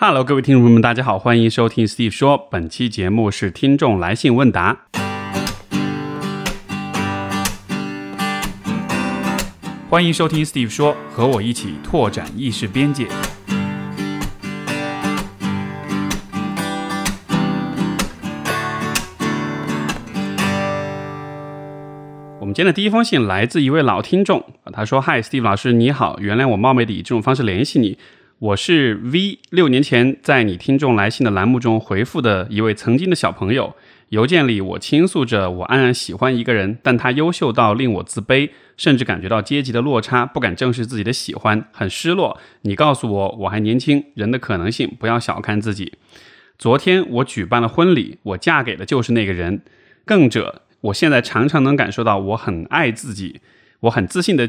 Hello，各位听众朋友们，大家好，欢迎收听 Steve 说。本期节目是听众来信问答。欢迎收听 Steve 说，和我一起拓展意识边界。我们今天的第一封信来自一位老听众，他说：“Hi，Steve 老师，你好，原谅我冒昧的以这种方式联系你。”我是 V，六年前在你听众来信的栏目中回复的一位曾经的小朋友。邮件里我倾诉着我暗暗喜欢一个人，但他优秀到令我自卑，甚至感觉到阶级的落差，不敢正视自己的喜欢，很失落。你告诉我我还年轻，人的可能性不要小看自己。昨天我举办了婚礼，我嫁给的就是那个人。更者，我现在常常能感受到我很爱自己，我很自信的。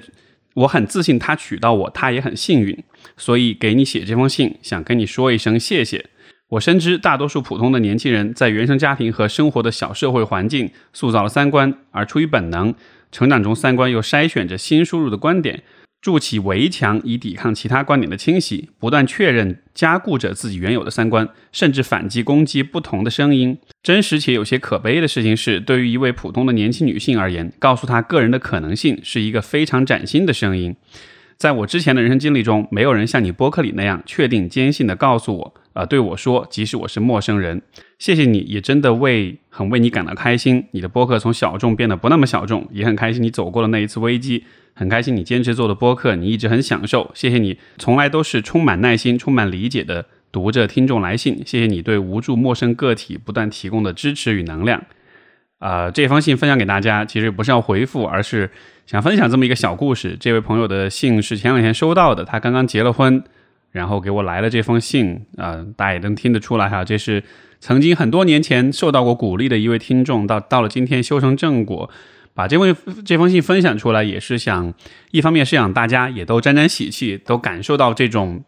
我很自信，他娶到我，他也很幸运，所以给你写这封信，想跟你说一声谢谢。我深知大多数普通的年轻人在原生家庭和生活的小社会环境塑造了三观，而出于本能，成长中三观又筛选着新输入的观点。筑起围墙以抵抗其他观点的侵袭，不断确认、加固着自己原有的三观，甚至反击攻击不同的声音。真实且有些可悲的事情是，对于一位普通的年轻女性而言，告诉她个人的可能性是一个非常崭新的声音。在我之前的人生经历中，没有人像你播客里那样确定、坚信的告诉我，呃，对我说，即使我是陌生人。谢谢你，也真的为很为你感到开心。你的播客从小众变得不那么小众，也很开心你走过了那一次危机。很开心你坚持做的播客，你一直很享受。谢谢你，从来都是充满耐心、充满理解的读着听众来信。谢谢你对无助陌生个体不断提供的支持与能量。啊，这封信分享给大家，其实不是要回复，而是想分享这么一个小故事。这位朋友的信是前两天收到的，他刚刚结了婚，然后给我来了这封信。啊，大家也能听得出来哈，这是曾经很多年前受到过鼓励的一位听众，到到了今天修成正果。把这封这封信分享出来，也是想一方面是想大家也都沾沾喜气，都感受到这种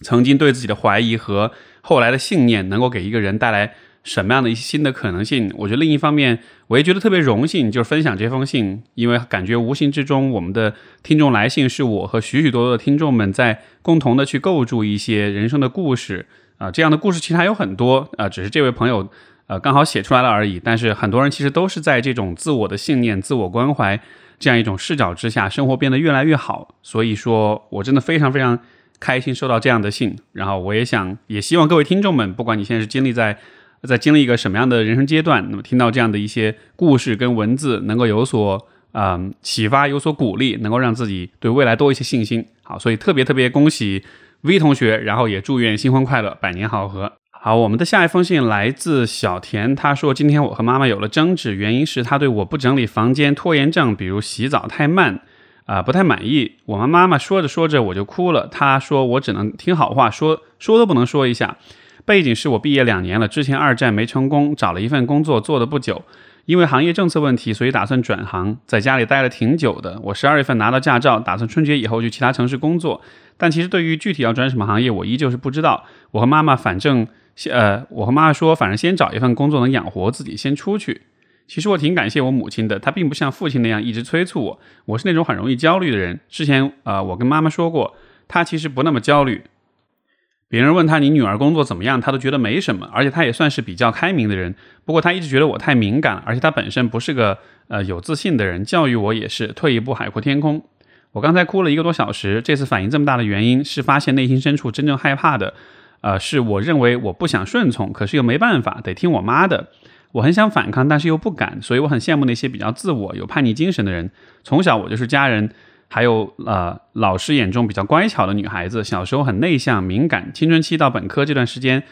曾经对自己的怀疑和后来的信念能够给一个人带来什么样的一些新的可能性。我觉得另一方面，我也觉得特别荣幸，就是分享这封信，因为感觉无形之中，我们的听众来信是我和许许多多的听众们在共同的去构筑一些人生的故事啊。这样的故事其实还有很多啊，只是这位朋友。呃，刚好写出来了而已。但是很多人其实都是在这种自我的信念、自我关怀这样一种视角之下，生活变得越来越好。所以说我真的非常非常开心收到这样的信。然后我也想，也希望各位听众们，不管你现在是经历在在经历一个什么样的人生阶段，那么听到这样的一些故事跟文字，能够有所嗯启发，有所鼓励，能够让自己对未来多一些信心。好，所以特别特别恭喜 V 同学，然后也祝愿新婚快乐，百年好合。好，我们的下一封信来自小田。他说：“今天我和妈妈有了争执，原因是他对我不整理房间、拖延症，比如洗澡太慢，啊，不太满意。我们妈妈说着说着我就哭了。他说我只能听好话，说说都不能说一下。背景是我毕业两年了，之前二战没成功，找了一份工作做的不久，因为行业政策问题，所以打算转行，在家里待了挺久的。我十二月份拿到驾照，打算春节以后去其他城市工作。但其实对于具体要转什么行业，我依旧是不知道。我和妈妈反正。”呃，我和妈妈说，反正先找一份工作能养活自己，先出去。其实我挺感谢我母亲的，她并不像父亲那样一直催促我。我是那种很容易焦虑的人。之前啊，我跟妈妈说过，她其实不那么焦虑。别人问他你女儿工作怎么样，他都觉得没什么，而且她也算是比较开明的人。不过她一直觉得我太敏感，而且她本身不是个呃有自信的人，教育我也是退一步海阔天空。我刚才哭了一个多小时，这次反应这么大的原因是发现内心深处真正害怕的。呃，是我认为我不想顺从，可是又没办法，得听我妈的。我很想反抗，但是又不敢，所以我很羡慕那些比较自我、有叛逆精神的人。从小我就是家人还有呃老师眼中比较乖巧的女孩子。小时候很内向、敏感，青春期到本科这段时间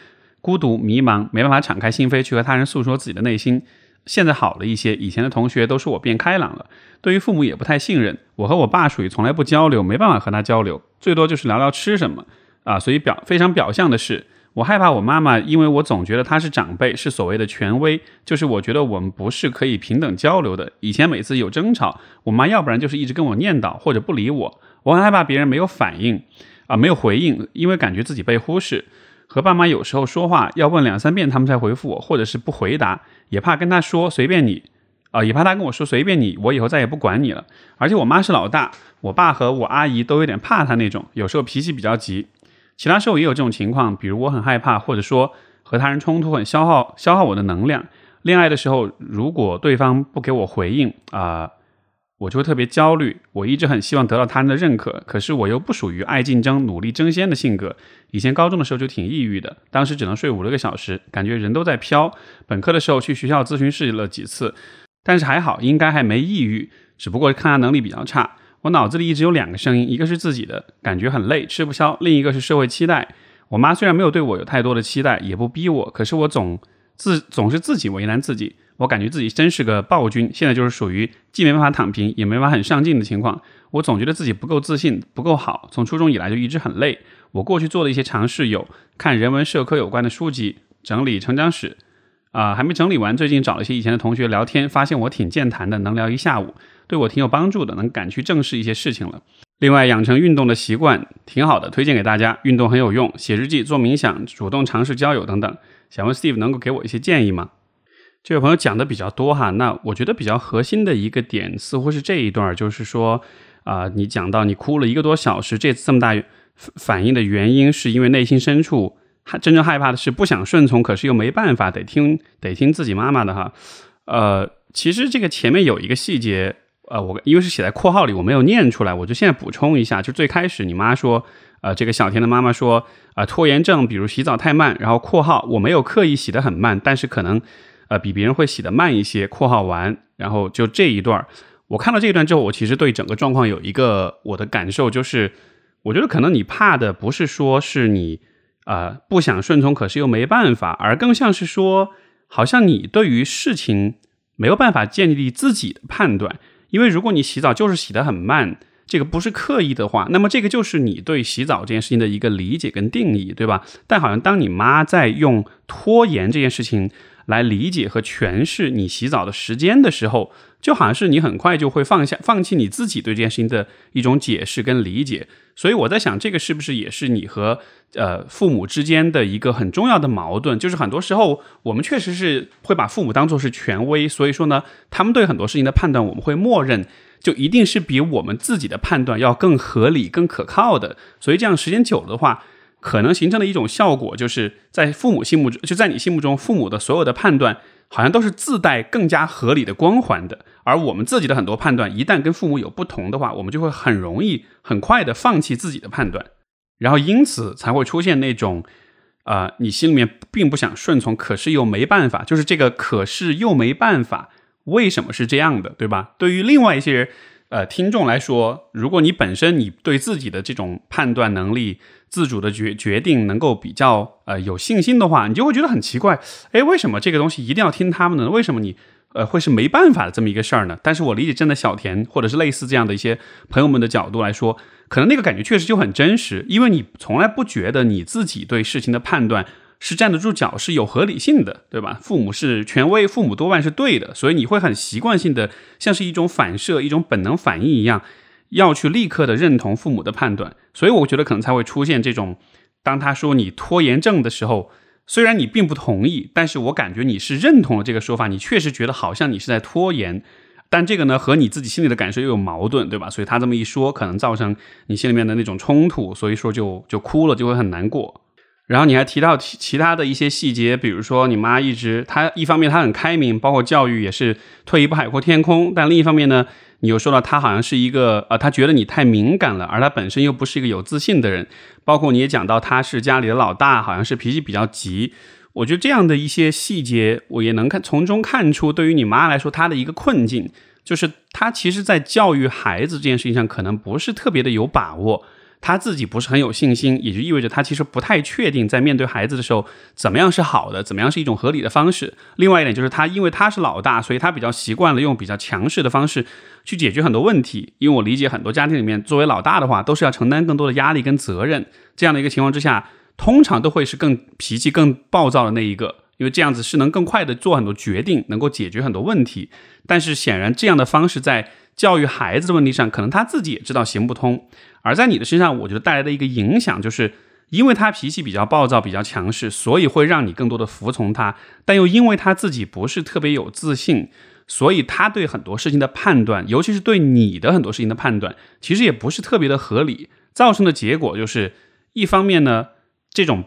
孤独、迷茫，没办法敞开心扉去和他人诉说自己的内心。现在好了一些，以前的同学都说我变开朗了。对于父母也不太信任。我和我爸属于从来不交流，没办法和他交流，最多就是聊聊吃什么。啊，所以表非常表象的是，我害怕我妈妈，因为我总觉得她是长辈，是所谓的权威，就是我觉得我们不是可以平等交流的。以前每次有争吵，我妈要不然就是一直跟我念叨，或者不理我。我很害怕别人没有反应，啊，没有回应，因为感觉自己被忽视。和爸妈有时候说话要问两三遍他们才回复我，或者是不回答，也怕跟他说随便你，啊，也怕他跟我说随便你，我以后再也不管你了。而且我妈是老大，我爸和我阿姨都有点怕她那种，有时候脾气比较急。其他时候也有这种情况，比如我很害怕，或者说和他人冲突很消耗消耗我的能量。恋爱的时候，如果对方不给我回应啊。我就会特别焦虑，我一直很希望得到他人的认可，可是我又不属于爱竞争、努力争先的性格。以前高中的时候就挺抑郁的，当时只能睡五六个小时，感觉人都在飘。本科的时候去学校咨询室了几次，但是还好，应该还没抑郁，只不过抗压能力比较差。我脑子里一直有两个声音，一个是自己的感觉很累，吃不消；另一个是社会期待。我妈虽然没有对我有太多的期待，也不逼我，可是我总自总是自己为难自己。我感觉自己真是个暴君，现在就是属于既没办法躺平，也没法很上进的情况。我总觉得自己不够自信，不够好。从初中以来就一直很累。我过去做的一些尝试有看人文社科有关的书籍，整理成长史，啊，还没整理完。最近找了一些以前的同学聊天，发现我挺健谈的，能聊一下午，对我挺有帮助的，能敢去正视一些事情了。另外，养成运动的习惯挺好的，推荐给大家。运动很有用，写日记、做冥想、主动尝试交友等等。想问 Steve 能够给我一些建议吗？这位朋友讲的比较多哈，那我觉得比较核心的一个点似乎是这一段，就是说，啊，你讲到你哭了一个多小时，这次这么大反应的原因，是因为内心深处还真正害怕的是不想顺从，可是又没办法，得听得听自己妈妈的哈。呃，其实这个前面有一个细节，呃，我因为是写在括号里，我没有念出来，我就现在补充一下，就最开始你妈说，呃，这个小田的妈妈说，啊，拖延症，比如洗澡太慢，然后括号我没有刻意洗得很慢，但是可能。呃，比别人会洗得慢一些。括号完，然后就这一段我看到这一段之后，我其实对整个状况有一个我的感受，就是我觉得可能你怕的不是说是你呃不想顺从，可是又没办法，而更像是说，好像你对于事情没有办法建立自己的判断。因为如果你洗澡就是洗得很慢，这个不是刻意的话，那么这个就是你对洗澡这件事情的一个理解跟定义，对吧？但好像当你妈在用拖延这件事情。来理解和诠释你洗澡的时间的时候，就好像是你很快就会放下、放弃你自己对这件事情的一种解释跟理解。所以我在想，这个是不是也是你和呃父母之间的一个很重要的矛盾？就是很多时候我们确实是会把父母当做是权威，所以说呢，他们对很多事情的判断，我们会默认就一定是比我们自己的判断要更合理、更可靠的。所以这样时间久了的话。可能形成的一种效果，就是在父母心目中，就在你心目中，父母的所有的判断好像都是自带更加合理的光环的。而我们自己的很多判断，一旦跟父母有不同的话，我们就会很容易、很快的放弃自己的判断，然后因此才会出现那种，啊，你心里面并不想顺从，可是又没办法，就是这个可是又没办法，为什么是这样的，对吧？对于另外一些人。呃，听众来说，如果你本身你对自己的这种判断能力、自主的决决定能够比较呃有信心的话，你就会觉得很奇怪，哎，为什么这个东西一定要听他们的？为什么你呃会是没办法的这么一个事儿呢？但是我理解，站在小田或者是类似这样的一些朋友们的角度来说，可能那个感觉确实就很真实，因为你从来不觉得你自己对事情的判断。是站得住脚，是有合理性的，对吧？父母是权威，父母多半是对的，所以你会很习惯性的，像是一种反射、一种本能反应一样，要去立刻的认同父母的判断。所以我觉得可能才会出现这种，当他说你拖延症的时候，虽然你并不同意，但是我感觉你是认同了这个说法，你确实觉得好像你是在拖延，但这个呢和你自己心里的感受又有矛盾，对吧？所以他这么一说，可能造成你心里面的那种冲突，所以说就就哭了，就会很难过。然后你还提到其其他的一些细节，比如说你妈一直她一方面她很开明，包括教育也是退一步海阔天空，但另一方面呢，你又说到她好像是一个呃，她觉得你太敏感了，而她本身又不是一个有自信的人，包括你也讲到她是家里的老大，好像是脾气比较急。我觉得这样的一些细节，我也能看从中看出，对于你妈来说，她的一个困境就是她其实在教育孩子这件事情上，可能不是特别的有把握。他自己不是很有信心，也就意味着他其实不太确定在面对孩子的时候怎么样是好的，怎么样是一种合理的方式。另外一点就是他因为他是老大，所以他比较习惯了用比较强势的方式去解决很多问题。因为我理解很多家庭里面，作为老大的话都是要承担更多的压力跟责任。这样的一个情况之下，通常都会是更脾气更暴躁的那一个，因为这样子是能更快的做很多决定，能够解决很多问题。但是显然这样的方式在教育孩子的问题上，可能他自己也知道行不通。而在你的身上，我觉得带来的一个影响，就是因为他脾气比较暴躁、比较强势，所以会让你更多的服从他。但又因为他自己不是特别有自信，所以他对很多事情的判断，尤其是对你的很多事情的判断，其实也不是特别的合理。造成的结果就是，一方面呢，这种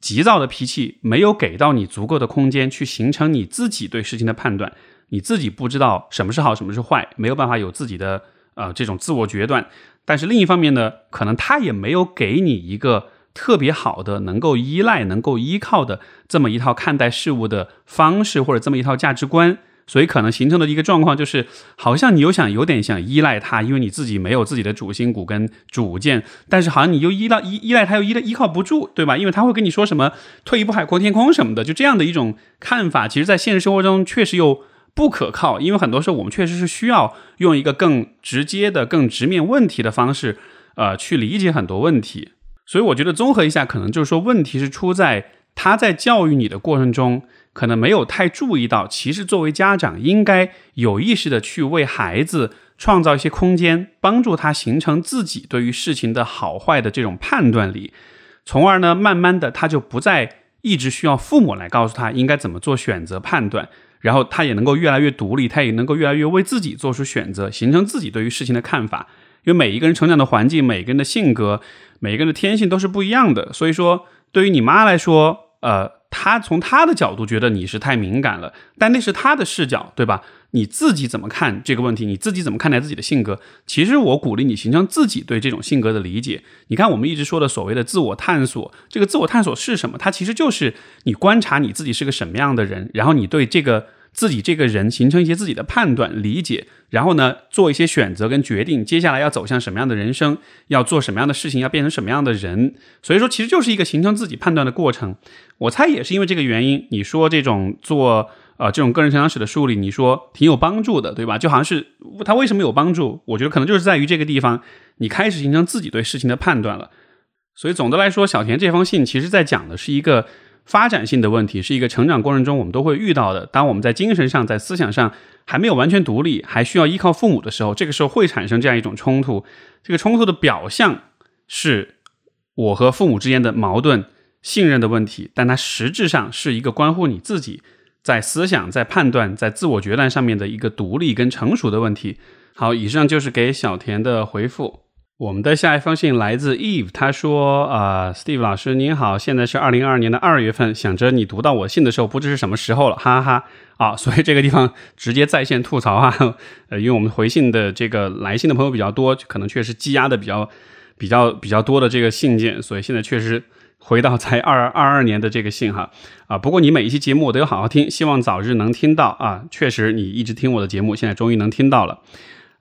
急躁的脾气没有给到你足够的空间去形成你自己对事情的判断，你自己不知道什么是好，什么是坏，没有办法有自己的呃这种自我决断。但是另一方面呢，可能他也没有给你一个特别好的能够依赖、能够依靠的这么一套看待事物的方式，或者这么一套价值观。所以可能形成的一个状况就是，好像你又想有点想依赖他，因为你自己没有自己的主心骨跟主见，但是好像你又依赖依依赖他又依赖依靠不住，对吧？因为他会跟你说什么退一步海阔天空什么的，就这样的一种看法，其实，在现实生活中确实又不可靠，因为很多时候我们确实是需要用一个更直接的、更直面问题的方式，呃，去理解很多问题。所以我觉得综合一下，可能就是说问题是出在他在教育你的过程中。可能没有太注意到，其实作为家长，应该有意识的去为孩子创造一些空间，帮助他形成自己对于事情的好坏的这种判断力，从而呢，慢慢的他就不再一直需要父母来告诉他应该怎么做选择判断，然后他也能够越来越独立，他也能够越来越为自己做出选择，形成自己对于事情的看法。因为每一个人成长的环境，每个人的性格，每个人的天性都是不一样的，所以说对于你妈来说，呃。她从她的角度觉得你是太敏感了，但那是她的视角，对吧？你自己怎么看这个问题？你自己怎么看待自己的性格？其实我鼓励你形成自己对这种性格的理解。你看，我们一直说的所谓的自我探索，这个自我探索是什么？它其实就是你观察你自己是个什么样的人，然后你对这个。自己这个人形成一些自己的判断、理解，然后呢，做一些选择跟决定，接下来要走向什么样的人生，要做什么样的事情，要变成什么样的人。所以说，其实就是一个形成自己判断的过程。我猜也是因为这个原因，你说这种做呃这种个人成长史的梳理，你说挺有帮助的，对吧？就好像是他为什么有帮助？我觉得可能就是在于这个地方，你开始形成自己对事情的判断了。所以总的来说，小田这封信其实在讲的是一个。发展性的问题是一个成长过程中我们都会遇到的。当我们在精神上、在思想上还没有完全独立，还需要依靠父母的时候，这个时候会产生这样一种冲突。这个冲突的表象是我和父母之间的矛盾、信任的问题，但它实质上是一个关乎你自己在思想、在判断、在自我决断上面的一个独立跟成熟的问题。好，以上就是给小田的回复。我们的下一封信来自 Eve，他说：“啊，Steve 老师您好，现在是二零二二年的二月份，想着你读到我信的时候，不知是什么时候了，哈哈哈。啊，所以这个地方直接在线吐槽哈，呃，因为我们回信的这个来信的朋友比较多，可能确实积压的比较比较比较多的这个信件，所以现在确实回到在二二二年的这个信哈。啊，不过你每一期节目我都有好好听，希望早日能听到啊。确实你一直听我的节目，现在终于能听到了。”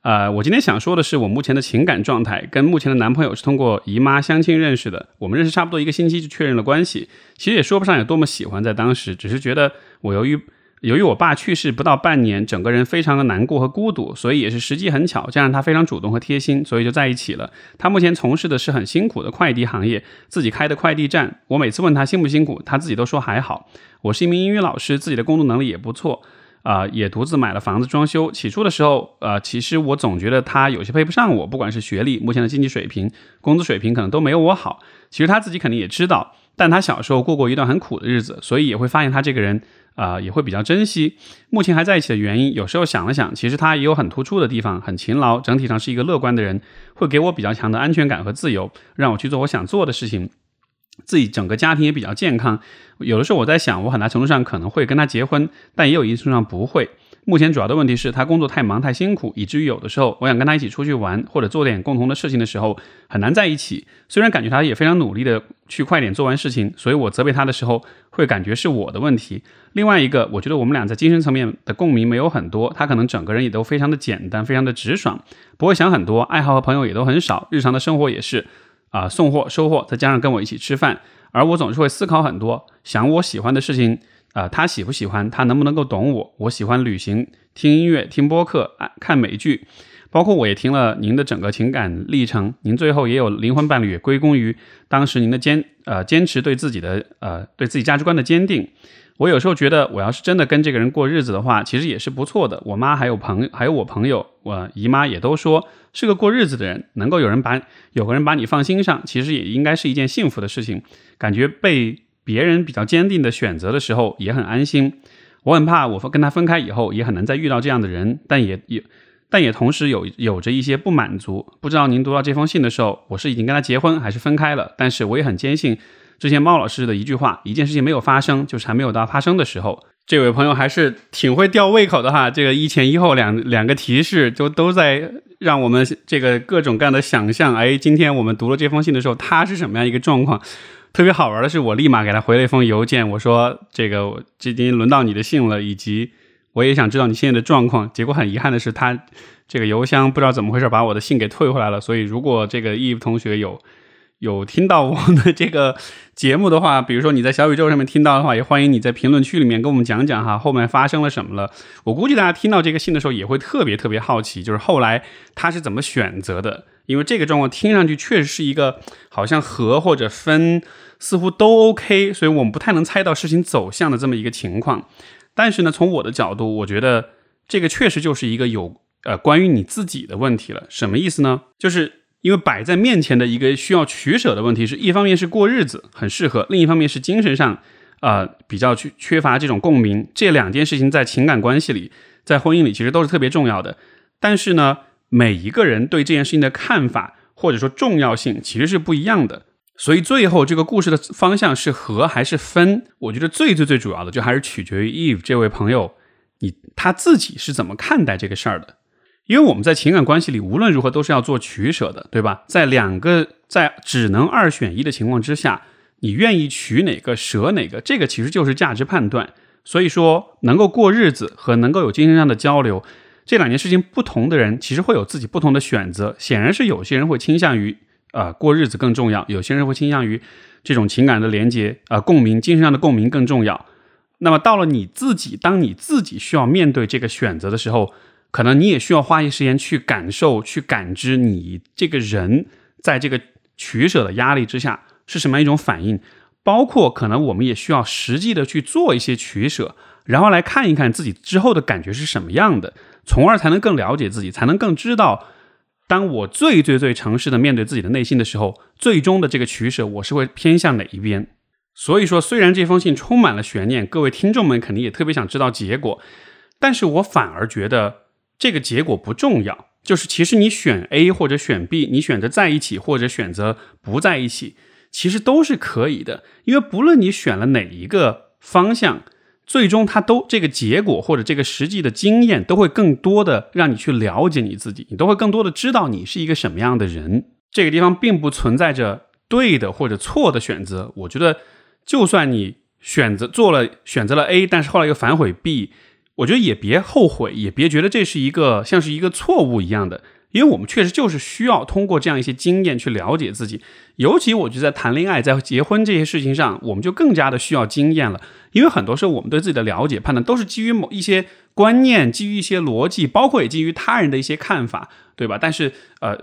呃，我今天想说的是，我目前的情感状态跟目前的男朋友是通过姨妈相亲认识的。我们认识差不多一个星期就确认了关系，其实也说不上有多么喜欢，在当时只是觉得我由于由于我爸去世不到半年，整个人非常的难过和孤独，所以也是时机很巧，加上他非常主动和贴心，所以就在一起了。他目前从事的是很辛苦的快递行业，自己开的快递站。我每次问他辛不辛苦，他自己都说还好。我是一名英语老师，自己的工作能力也不错。啊，也独自买了房子装修。起初的时候，呃，其实我总觉得他有些配不上我，不管是学历、目前的经济水平、工资水平，可能都没有我好。其实他自己肯定也知道，但他小时候过过一段很苦的日子，所以也会发现他这个人，啊，也会比较珍惜。目前还在一起的原因，有时候想了想，其实他也有很突出的地方，很勤劳，整体上是一个乐观的人，会给我比较强的安全感和自由，让我去做我想做的事情。自己整个家庭也比较健康，有的时候我在想，我很大程度上可能会跟他结婚，但也有一定程度上不会。目前主要的问题是他工作太忙太辛苦，以至于有的时候我想跟他一起出去玩或者做点共同的事情的时候很难在一起。虽然感觉他也非常努力的去快点做完事情，所以我责备他的时候会感觉是我的问题。另外一个，我觉得我们俩在精神层面的共鸣没有很多，他可能整个人也都非常的简单，非常的直爽，不会想很多，爱好和朋友也都很少，日常的生活也是。啊，送货、收货，再加上跟我一起吃饭，而我总是会思考很多，想我喜欢的事情，啊，他喜不喜欢，他能不能够懂我？我喜欢旅行、听音乐、听播客、看美剧，包括我也听了您的整个情感历程，您最后也有灵魂伴侣，归功于当时您的坚呃坚持对自己的呃对自己价值观的坚定。我有时候觉得，我要是真的跟这个人过日子的话，其实也是不错的。我妈还有朋还有我朋友，我姨妈也都说是个过日子的人，能够有人把有个人把你放心上，其实也应该是一件幸福的事情。感觉被别人比较坚定的选择的时候，也很安心。我很怕我跟他分开以后，也很难再遇到这样的人，但也也但也同时有有着一些不满足。不知道您读到这封信的时候，我是已经跟他结婚还是分开了？但是我也很坚信，之前猫老师的一句话，一件事情没有发生，就是还没有到发生的时候。这位朋友还是挺会吊胃口的哈，这个一前一后两两个提示，就都在让我们这个各种各样的想象。哎，今天我们读了这封信的时候，他是什么样一个状况？特别好玩的是，我立马给他回了一封邮件，我说：“这个今天轮到你的信了，以及我也想知道你现在的状况。”结果很遗憾的是，他这个邮箱不知道怎么回事，把我的信给退回来了。所以，如果这个 Eve 同学有。有听到我的这个节目的话，比如说你在小宇宙上面听到的话，也欢迎你在评论区里面跟我们讲讲哈，后面发生了什么了。我估计大家听到这个信的时候也会特别特别好奇，就是后来他是怎么选择的？因为这个状况听上去确实是一个好像和或者分似乎都 OK，所以我们不太能猜到事情走向的这么一个情况。但是呢，从我的角度，我觉得这个确实就是一个有呃关于你自己的问题了。什么意思呢？就是。因为摆在面前的一个需要取舍的问题是，一方面是过日子很适合，另一方面是精神上，呃，比较缺缺乏这种共鸣。这两件事情在情感关系里，在婚姻里其实都是特别重要的。但是呢，每一个人对这件事情的看法或者说重要性其实是不一样的。所以最后这个故事的方向是和还是分？我觉得最最最主要的就还是取决于 Eve 这位朋友，你他自己是怎么看待这个事儿的。因为我们在情感关系里无论如何都是要做取舍的，对吧？在两个在只能二选一的情况之下，你愿意取哪个舍哪个，这个其实就是价值判断。所以说，能够过日子和能够有精神上的交流，这两件事情不同的人其实会有自己不同的选择。显然是有些人会倾向于啊过日子更重要，有些人会倾向于这种情感的连接啊共鸣，精神上的共鸣更重要。那么到了你自己，当你自己需要面对这个选择的时候。可能你也需要花一些时间去感受、去感知你这个人在这个取舍的压力之下是什么样一种反应，包括可能我们也需要实际的去做一些取舍，然后来看一看自己之后的感觉是什么样的，从而才能更了解自己，才能更知道，当我最最最诚实的面对自己的内心的时候，最终的这个取舍我是会偏向哪一边。所以说，虽然这封信充满了悬念，各位听众们肯定也特别想知道结果，但是我反而觉得。这个结果不重要，就是其实你选 A 或者选 B，你选择在一起或者选择不在一起，其实都是可以的。因为不论你选了哪一个方向，最终它都这个结果或者这个实际的经验都会更多的让你去了解你自己，你都会更多的知道你是一个什么样的人。这个地方并不存在着对的或者错的选择。我觉得，就算你选择做了选择了 A，但是后来又反悔 B。我觉得也别后悔，也别觉得这是一个像是一个错误一样的，因为我们确实就是需要通过这样一些经验去了解自己。尤其我觉得在谈恋爱、在结婚这些事情上，我们就更加的需要经验了。因为很多时候我们对自己的了解、判断都是基于某一些观念、基于一些逻辑，包括也基于他人的一些看法，对吧？但是呃，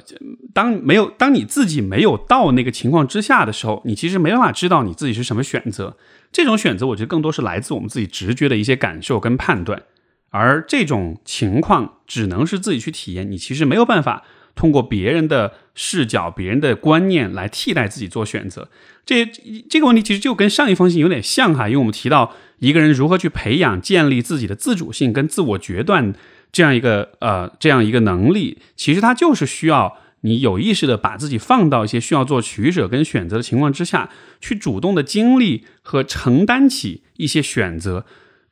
当没有当你自己没有到那个情况之下的时候，你其实没办法知道你自己是什么选择。这种选择，我觉得更多是来自我们自己直觉的一些感受跟判断，而这种情况只能是自己去体验。你其实没有办法通过别人的视角、别人的观念来替代自己做选择。这这个问题其实就跟上一封信有点像哈，因为我们提到一个人如何去培养、建立自己的自主性跟自我决断这样一个呃这样一个能力，其实他就是需要。你有意识的把自己放到一些需要做取舍跟选择的情况之下，去主动的经历和承担起一些选择，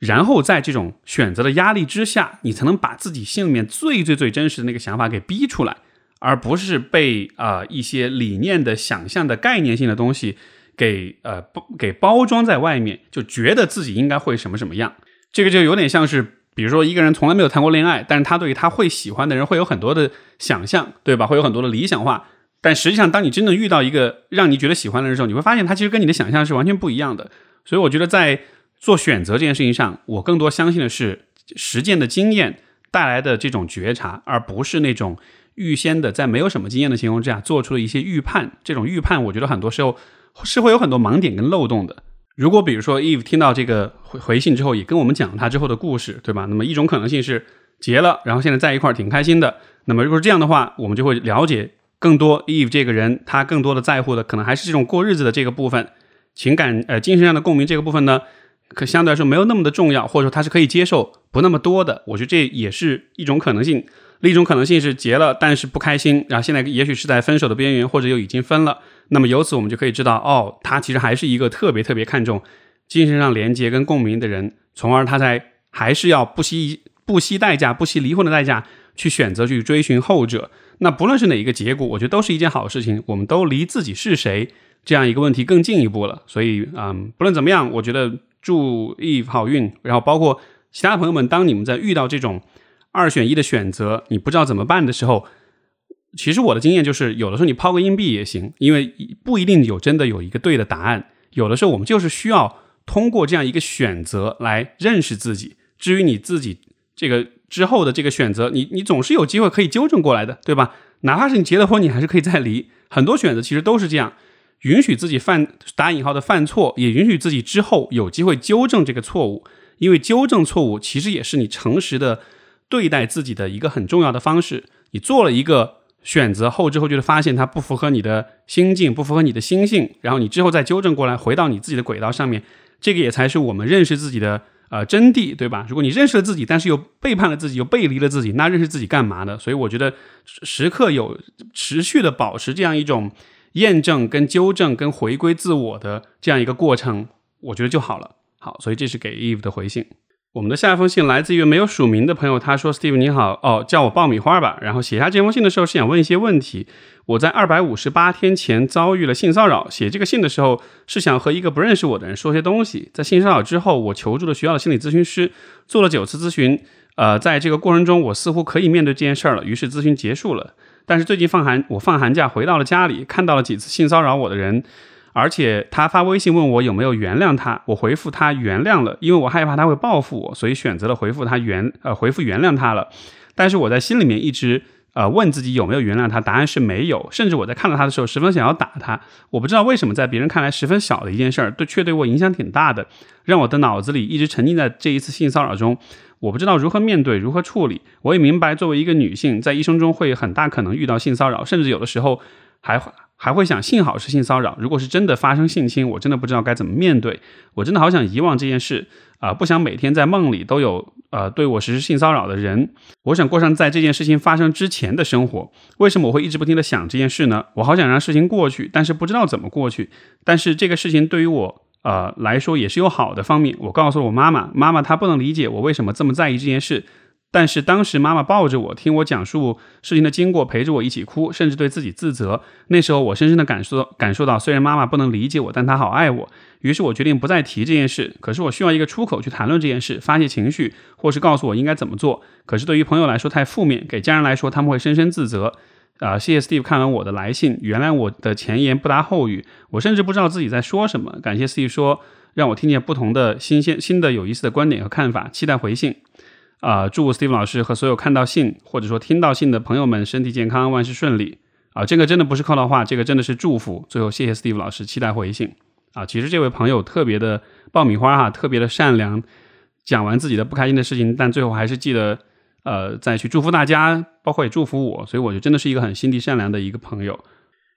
然后在这种选择的压力之下，你才能把自己心里面最最最真实的那个想法给逼出来，而不是被啊一些理念的想象的概念性的东西给呃包给包装在外面，就觉得自己应该会什么什么样。这个就有点像是。比如说，一个人从来没有谈过恋爱，但是他对于他会喜欢的人会有很多的想象，对吧？会有很多的理想化。但实际上，当你真正遇到一个让你觉得喜欢的人的时候，你会发现他其实跟你的想象是完全不一样的。所以，我觉得在做选择这件事情上，我更多相信的是实践的经验带来的这种觉察，而不是那种预先的在没有什么经验的情况之下做出了一些预判。这种预判，我觉得很多时候是会有很多盲点跟漏洞的。如果比如说 Eve 听到这个回回信之后，也跟我们讲了他之后的故事，对吧？那么一种可能性是结了，然后现在在一块儿挺开心的。那么如果是这样的话，我们就会了解更多 Eve 这个人，他更多的在乎的可能还是这种过日子的这个部分，情感呃精神上的共鸣这个部分呢，可相对来说没有那么的重要，或者说他是可以接受不那么多的，我觉得这也是一种可能性。另一种可能性是结了，但是不开心，然后现在也许是在分手的边缘，或者又已经分了。那么由此我们就可以知道，哦，他其实还是一个特别特别看重精神上连接跟共鸣的人，从而他才还是要不惜不惜代价、不惜离婚的代价去选择去追寻后者。那不论是哪一个结果，我觉得都是一件好事情，我们都离自己是谁这样一个问题更进一步了。所以，嗯，不论怎么样，我觉得祝 Eve 好运，然后包括其他朋友们，当你们在遇到这种。二选一的选择，你不知道怎么办的时候，其实我的经验就是，有的时候你抛个硬币也行，因为不一定有真的有一个对的答案。有的时候我们就是需要通过这样一个选择来认识自己。至于你自己这个之后的这个选择，你你总是有机会可以纠正过来的，对吧？哪怕是你结了婚，你还是可以再离。很多选择其实都是这样，允许自己犯打引号的犯错，也允许自己之后有机会纠正这个错误，因为纠正错误其实也是你诚实的。对待自己的一个很重要的方式，你做了一个选择后，之后就是发现它不符合你的心境，不符合你的心性，然后你之后再纠正过来，回到你自己的轨道上面，这个也才是我们认识自己的呃真谛，对吧？如果你认识了自己，但是又背叛了自己，又背离了自己，那认识自己干嘛呢？所以我觉得时刻有持续的保持这样一种验证、跟纠正、跟回归自我的这样一个过程，我觉得就好了。好，所以这是给 Eve 的回信。我们的下一封信来自一位没有署名的朋友，他说：“Steve 你好，哦，叫我爆米花吧。然后写下这封信的时候是想问一些问题。我在二百五十八天前遭遇了性骚扰，写这个信的时候是想和一个不认识我的人说些东西。在性骚扰之后，我求助了学校的心理咨询师，做了九次咨询。呃，在这个过程中，我似乎可以面对这件事儿了，于是咨询结束了。但是最近放寒，我放寒假回到了家里，看到了几次性骚扰我的人。”而且他发微信问我有没有原谅他，我回复他原谅了，因为我害怕他会报复我，所以选择了回复他原呃回复原谅他了。但是我在心里面一直呃问自己有没有原谅他，答案是没有。甚至我在看到他的时候十分想要打他。我不知道为什么在别人看来十分小的一件事儿，对却对我影响挺大的，让我的脑子里一直沉浸在这一次性骚扰中。我不知道如何面对，如何处理。我也明白，作为一个女性，在一生中会很大可能遇到性骚扰，甚至有的时候还。还会想，幸好是性骚扰。如果是真的发生性侵，我真的不知道该怎么面对。我真的好想遗忘这件事啊！不想每天在梦里都有呃对我实施性骚扰的人。我想过上在这件事情发生之前的生活。为什么我会一直不停的想这件事呢？我好想让事情过去，但是不知道怎么过去。但是这个事情对于我呃来说也是有好的方面。我告诉了我妈妈，妈妈她不能理解我为什么这么在意这件事。但是当时妈妈抱着我，听我讲述事情的经过，陪着我一起哭，甚至对自己自责。那时候我深深的感受感受到，虽然妈妈不能理解我，但她好爱我。于是我决定不再提这件事。可是我需要一个出口去谈论这件事，发泄情绪，或是告诉我应该怎么做。可是对于朋友来说太负面，给家人来说他们会深深自责。啊，谢谢 Steve 看完我的来信，原来我的前言不搭后语，我甚至不知道自己在说什么。感谢 Steve 说让我听见不同的新鲜、新的有意思的观点和看法，期待回信。啊，祝 Steve 老师和所有看到信或者说听到信的朋友们身体健康，万事顺利啊！这个真的不是客套话，这个真的是祝福。最后，谢谢 Steve 老师，期待回信啊！其实这位朋友特别的爆米花哈，特别的善良，讲完自己的不开心的事情，但最后还是记得呃再去祝福大家，包括也祝福我，所以我觉得真的是一个很心地善良的一个朋友。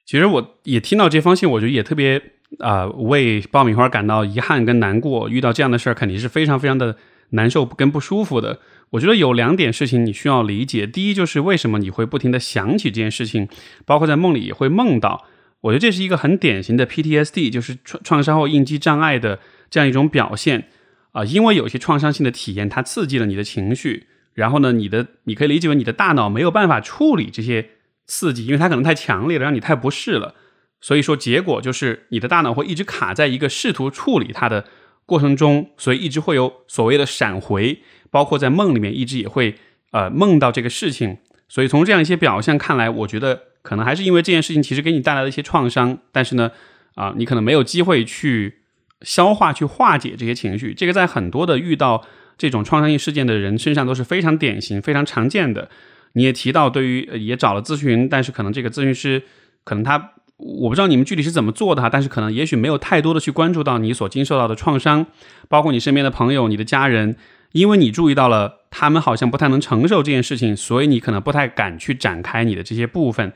其实我也听到这封信，我觉得也特别啊为爆米花感到遗憾跟难过。遇到这样的事儿，肯定是非常非常的难受跟不舒服的。我觉得有两点事情你需要理解。第一，就是为什么你会不停的想起这件事情，包括在梦里也会梦到。我觉得这是一个很典型的 PTSD，就是创创伤后应激障碍的这样一种表现啊。因为有些创伤性的体验，它刺激了你的情绪，然后呢，你的你可以理解为你的大脑没有办法处理这些刺激，因为它可能太强烈了，让你太不适了。所以说，结果就是你的大脑会一直卡在一个试图处理它的过程中，所以一直会有所谓的闪回。包括在梦里面一直也会呃梦到这个事情，所以从这样一些表象看来，我觉得可能还是因为这件事情其实给你带来了一些创伤，但是呢啊你可能没有机会去消化去化解这些情绪，这个在很多的遇到这种创伤性事件的人身上都是非常典型、非常常见的。你也提到，对于也找了咨询，但是可能这个咨询师可能他我不知道你们具体是怎么做的哈，但是可能也许没有太多的去关注到你所经受到的创伤，包括你身边的朋友、你的家人。因为你注意到了他们好像不太能承受这件事情，所以你可能不太敢去展开你的这些部分，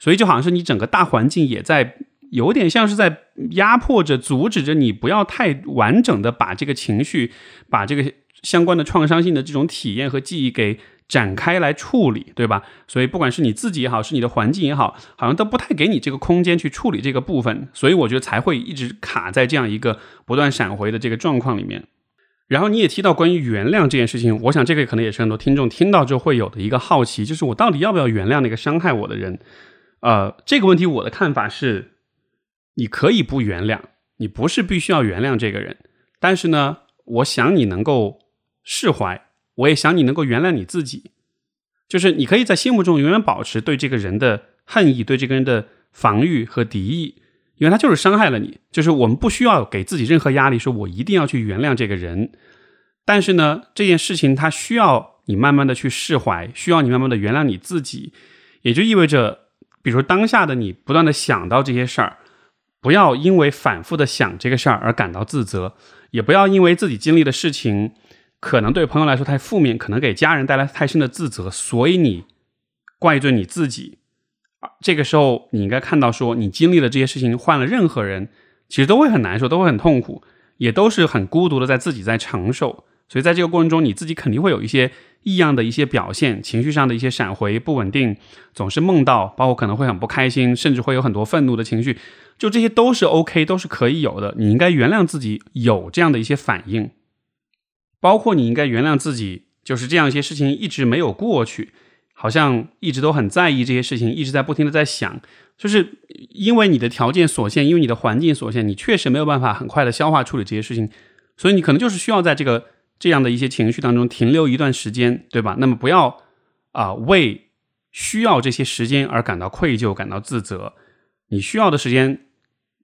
所以就好像是你整个大环境也在有点像是在压迫着、阻止着你不要太完整的把这个情绪、把这个相关的创伤性的这种体验和记忆给展开来处理，对吧？所以不管是你自己也好，是你的环境也好，好像都不太给你这个空间去处理这个部分，所以我觉得才会一直卡在这样一个不断闪回的这个状况里面。然后你也提到关于原谅这件事情，我想这个可能也是很多听众听到之后会有的一个好奇，就是我到底要不要原谅那个伤害我的人？呃，这个问题我的看法是，你可以不原谅，你不是必须要原谅这个人，但是呢，我想你能够释怀，我也想你能够原谅你自己，就是你可以在心目中永远保持对这个人的恨意，对这个人的防御和敌意。因为他就是伤害了你，就是我们不需要给自己任何压力，说我一定要去原谅这个人。但是呢，这件事情它需要你慢慢的去释怀，需要你慢慢的原谅你自己，也就意味着，比如当下的你不断的想到这些事儿，不要因为反复的想这个事儿而感到自责，也不要因为自己经历的事情可能对朋友来说太负面，可能给家人带来太深的自责，所以你怪罪你自己。这个时候，你应该看到，说你经历了这些事情，换了任何人，其实都会很难受，都会很痛苦，也都是很孤独的，在自己在承受。所以在这个过程中，你自己肯定会有一些异样的一些表现，情绪上的一些闪回、不稳定，总是梦到，包括可能会很不开心，甚至会有很多愤怒的情绪，就这些都是 OK，都是可以有的。你应该原谅自己有这样的一些反应，包括你应该原谅自己，就是这样一些事情一直没有过去。好像一直都很在意这些事情，一直在不停的在想，就是因为你的条件所限，因为你的环境所限，你确实没有办法很快的消化处理这些事情，所以你可能就是需要在这个这样的一些情绪当中停留一段时间，对吧？那么不要啊为需要这些时间而感到愧疚、感到自责。你需要的时间，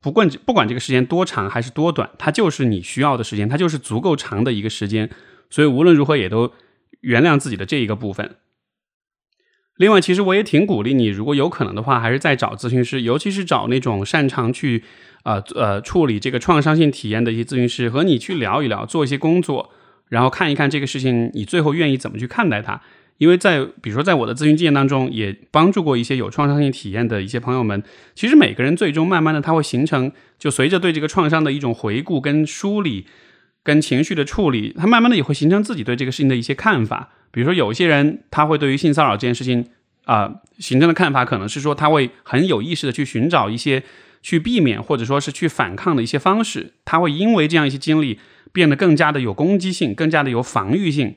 不管不管这个时间多长还是多短，它就是你需要的时间，它就是足够长的一个时间。所以无论如何，也都原谅自己的这一个部分。另外，其实我也挺鼓励你，如果有可能的话，还是再找咨询师，尤其是找那种擅长去，呃呃处理这个创伤性体验的一些咨询师，和你去聊一聊，做一些工作，然后看一看这个事情，你最后愿意怎么去看待它。因为在比如说在我的咨询经验当中，也帮助过一些有创伤性体验的一些朋友们。其实每个人最终慢慢的他会形成，就随着对这个创伤的一种回顾跟梳理，跟情绪的处理，他慢慢的也会形成自己对这个事情的一些看法。比如说，有些人他会对于性骚扰这件事情啊形成的看法，可能是说他会很有意识的去寻找一些去避免或者说是去反抗的一些方式。他会因为这样一些经历变得更加的有攻击性，更加的有防御性，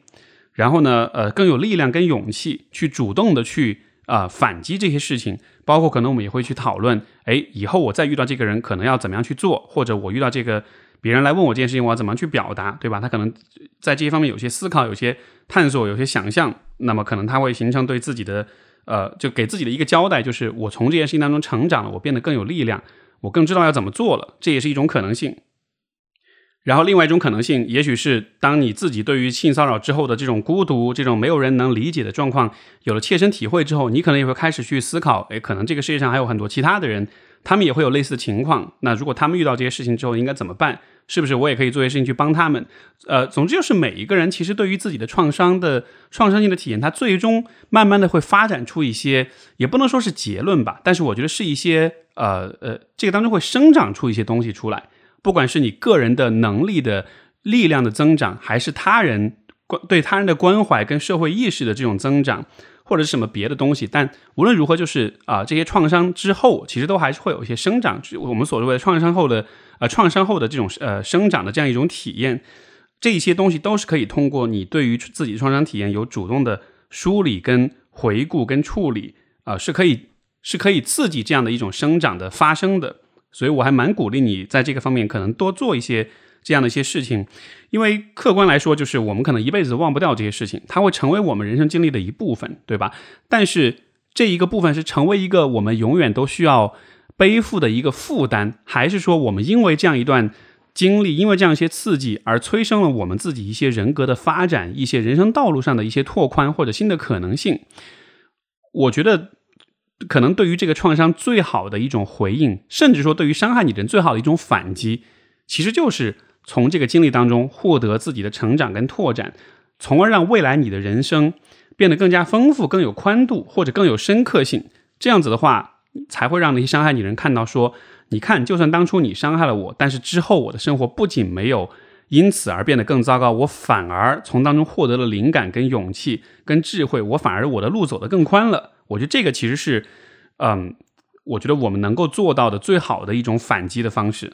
然后呢，呃，更有力量跟勇气去主动的去啊反击这些事情。包括可能我们也会去讨论，哎，以后我再遇到这个人，可能要怎么样去做，或者我遇到这个。别人来问我这件事情，我要怎么样去表达，对吧？他可能在这些方面有些思考、有些探索、有些想象，那么可能他会形成对自己的，呃，就给自己的一个交代，就是我从这件事情当中成长了，我变得更有力量，我更知道要怎么做了，这也是一种可能性。然后另外一种可能性，也许是当你自己对于性骚扰之后的这种孤独、这种没有人能理解的状况有了切身体会之后，你可能也会开始去思考，诶，可能这个世界上还有很多其他的人。他们也会有类似的情况。那如果他们遇到这些事情之后，应该怎么办？是不是我也可以做一些事情去帮他们？呃，总之就是每一个人其实对于自己的创伤的创伤性的体验，他最终慢慢的会发展出一些，也不能说是结论吧，但是我觉得是一些呃呃，这个当中会生长出一些东西出来。不管是你个人的能力的力量的增长，还是他人关对他人的关怀跟社会意识的这种增长。或者是什么别的东西，但无论如何，就是啊，这些创伤之后，其实都还是会有一些生长。我们所谓的创伤后的呃创伤后的这种呃生长的这样一种体验，这些东西都是可以通过你对于自己创伤体验有主动的梳理、跟回顾、跟处理啊，是可以是可以刺激这样的一种生长的发生的。所以我还蛮鼓励你在这个方面可能多做一些。这样的一些事情，因为客观来说，就是我们可能一辈子忘不掉这些事情，它会成为我们人生经历的一部分，对吧？但是这一个部分是成为一个我们永远都需要背负的一个负担，还是说我们因为这样一段经历，因为这样一些刺激而催生了我们自己一些人格的发展，一些人生道路上的一些拓宽或者新的可能性？我觉得，可能对于这个创伤最好的一种回应，甚至说对于伤害你的人最好的一种反击，其实就是。从这个经历当中获得自己的成长跟拓展，从而让未来你的人生变得更加丰富、更有宽度或者更有深刻性。这样子的话，才会让那些伤害你的人看到，说，你看，就算当初你伤害了我，但是之后我的生活不仅没有因此而变得更糟糕，我反而从当中获得了灵感、跟勇气、跟智慧，我反而我的路走得更宽了。我觉得这个其实是，嗯，我觉得我们能够做到的最好的一种反击的方式。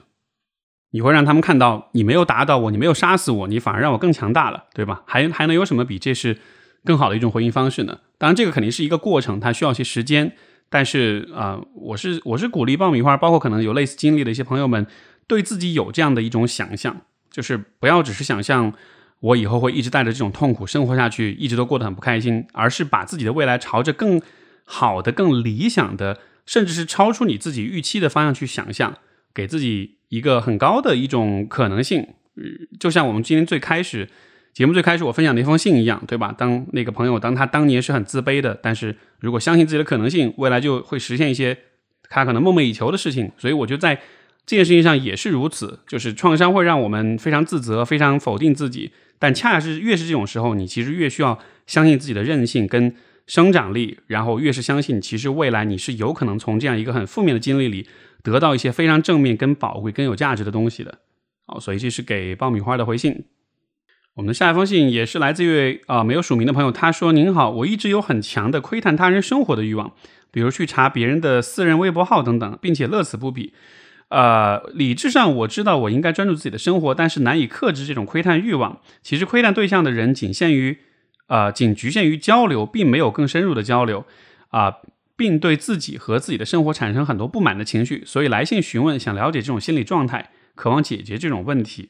你会让他们看到你没有打倒我，你没有杀死我，你反而让我更强大了，对吧？还还能有什么比这是更好的一种回应方式呢？当然，这个肯定是一个过程，它需要一些时间。但是啊，我是我是鼓励爆米花，包括可能有类似经历的一些朋友们，对自己有这样的一种想象，就是不要只是想象我以后会一直带着这种痛苦生活下去，一直都过得很不开心，而是把自己的未来朝着更好的、更理想的，甚至是超出你自己预期的方向去想象，给自己。一个很高的一种可能性，嗯就像我们今天最开始节目最开始我分享的一封信一样，对吧？当那个朋友当他当年是很自卑的，但是如果相信自己的可能性，未来就会实现一些他可能梦寐以求的事情。所以我觉得在这件事情上也是如此，就是创伤会让我们非常自责、非常否定自己，但恰恰是越是这种时候，你其实越需要相信自己的韧性跟生长力，然后越是相信其实未来你是有可能从这样一个很负面的经历里。得到一些非常正面、跟宝贵、更有价值的东西的，好，所以这是给爆米花的回信。我们的下一封信也是来自一位啊没有署名的朋友，他说：“您好，我一直有很强的窥探他人生活的欲望，比如去查别人的私人微博号等等，并且乐此不彼。呃，理智上我知道我应该专注自己的生活，但是难以克制这种窥探欲望。其实窥探对象的人仅限于呃，仅局限于交流，并没有更深入的交流啊。”并对自己和自己的生活产生很多不满的情绪，所以来信询问，想了解这种心理状态，渴望解决这种问题。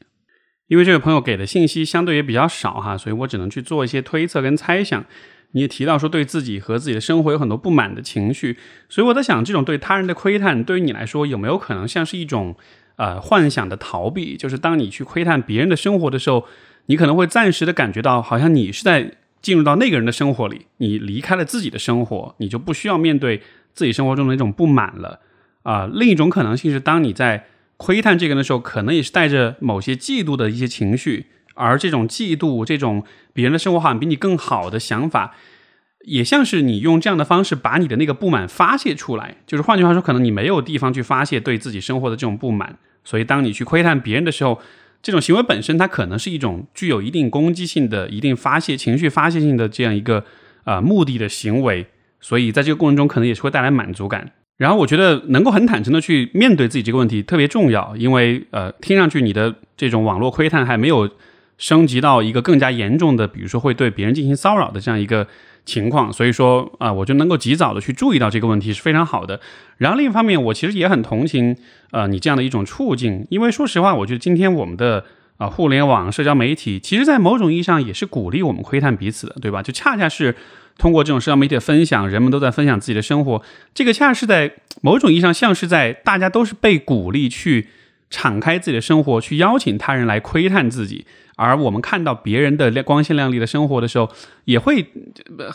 因为这位朋友给的信息相对也比较少哈，所以我只能去做一些推测跟猜想。你也提到说对自己和自己的生活有很多不满的情绪，所以我在想，这种对他人的窥探对于你来说有没有可能像是一种呃幻想的逃避？就是当你去窥探别人的生活的时候，你可能会暂时的感觉到好像你是在。进入到那个人的生活里，你离开了自己的生活，你就不需要面对自己生活中的那种不满了啊。另一种可能性是，当你在窥探这个人的时候，可能也是带着某些嫉妒的一些情绪，而这种嫉妒、这种别人的生活好像比你更好的想法，也像是你用这样的方式把你的那个不满发泄出来。就是换句话说，可能你没有地方去发泄对自己生活的这种不满，所以当你去窥探别人的时候。这种行为本身，它可能是一种具有一定攻击性的、一定发泄情绪发泄性的这样一个呃目的的行为，所以在这个过程中可能也是会带来满足感。然后我觉得能够很坦诚的去面对自己这个问题特别重要，因为呃听上去你的这种网络窥探还没有升级到一个更加严重的，比如说会对别人进行骚扰的这样一个。情况，所以说啊，我就能够及早的去注意到这个问题是非常好的。然后另一方面，我其实也很同情呃你这样的一种处境，因为说实话，我觉得今天我们的啊互联网社交媒体，其实在某种意义上也是鼓励我们窥探彼此的，对吧？就恰恰是通过这种社交媒体的分享，人们都在分享自己的生活，这个恰恰是在某种意义上像是在大家都是被鼓励去敞开自己的生活，去邀请他人来窥探自己。而我们看到别人的光鲜亮丽的生活的时候，也会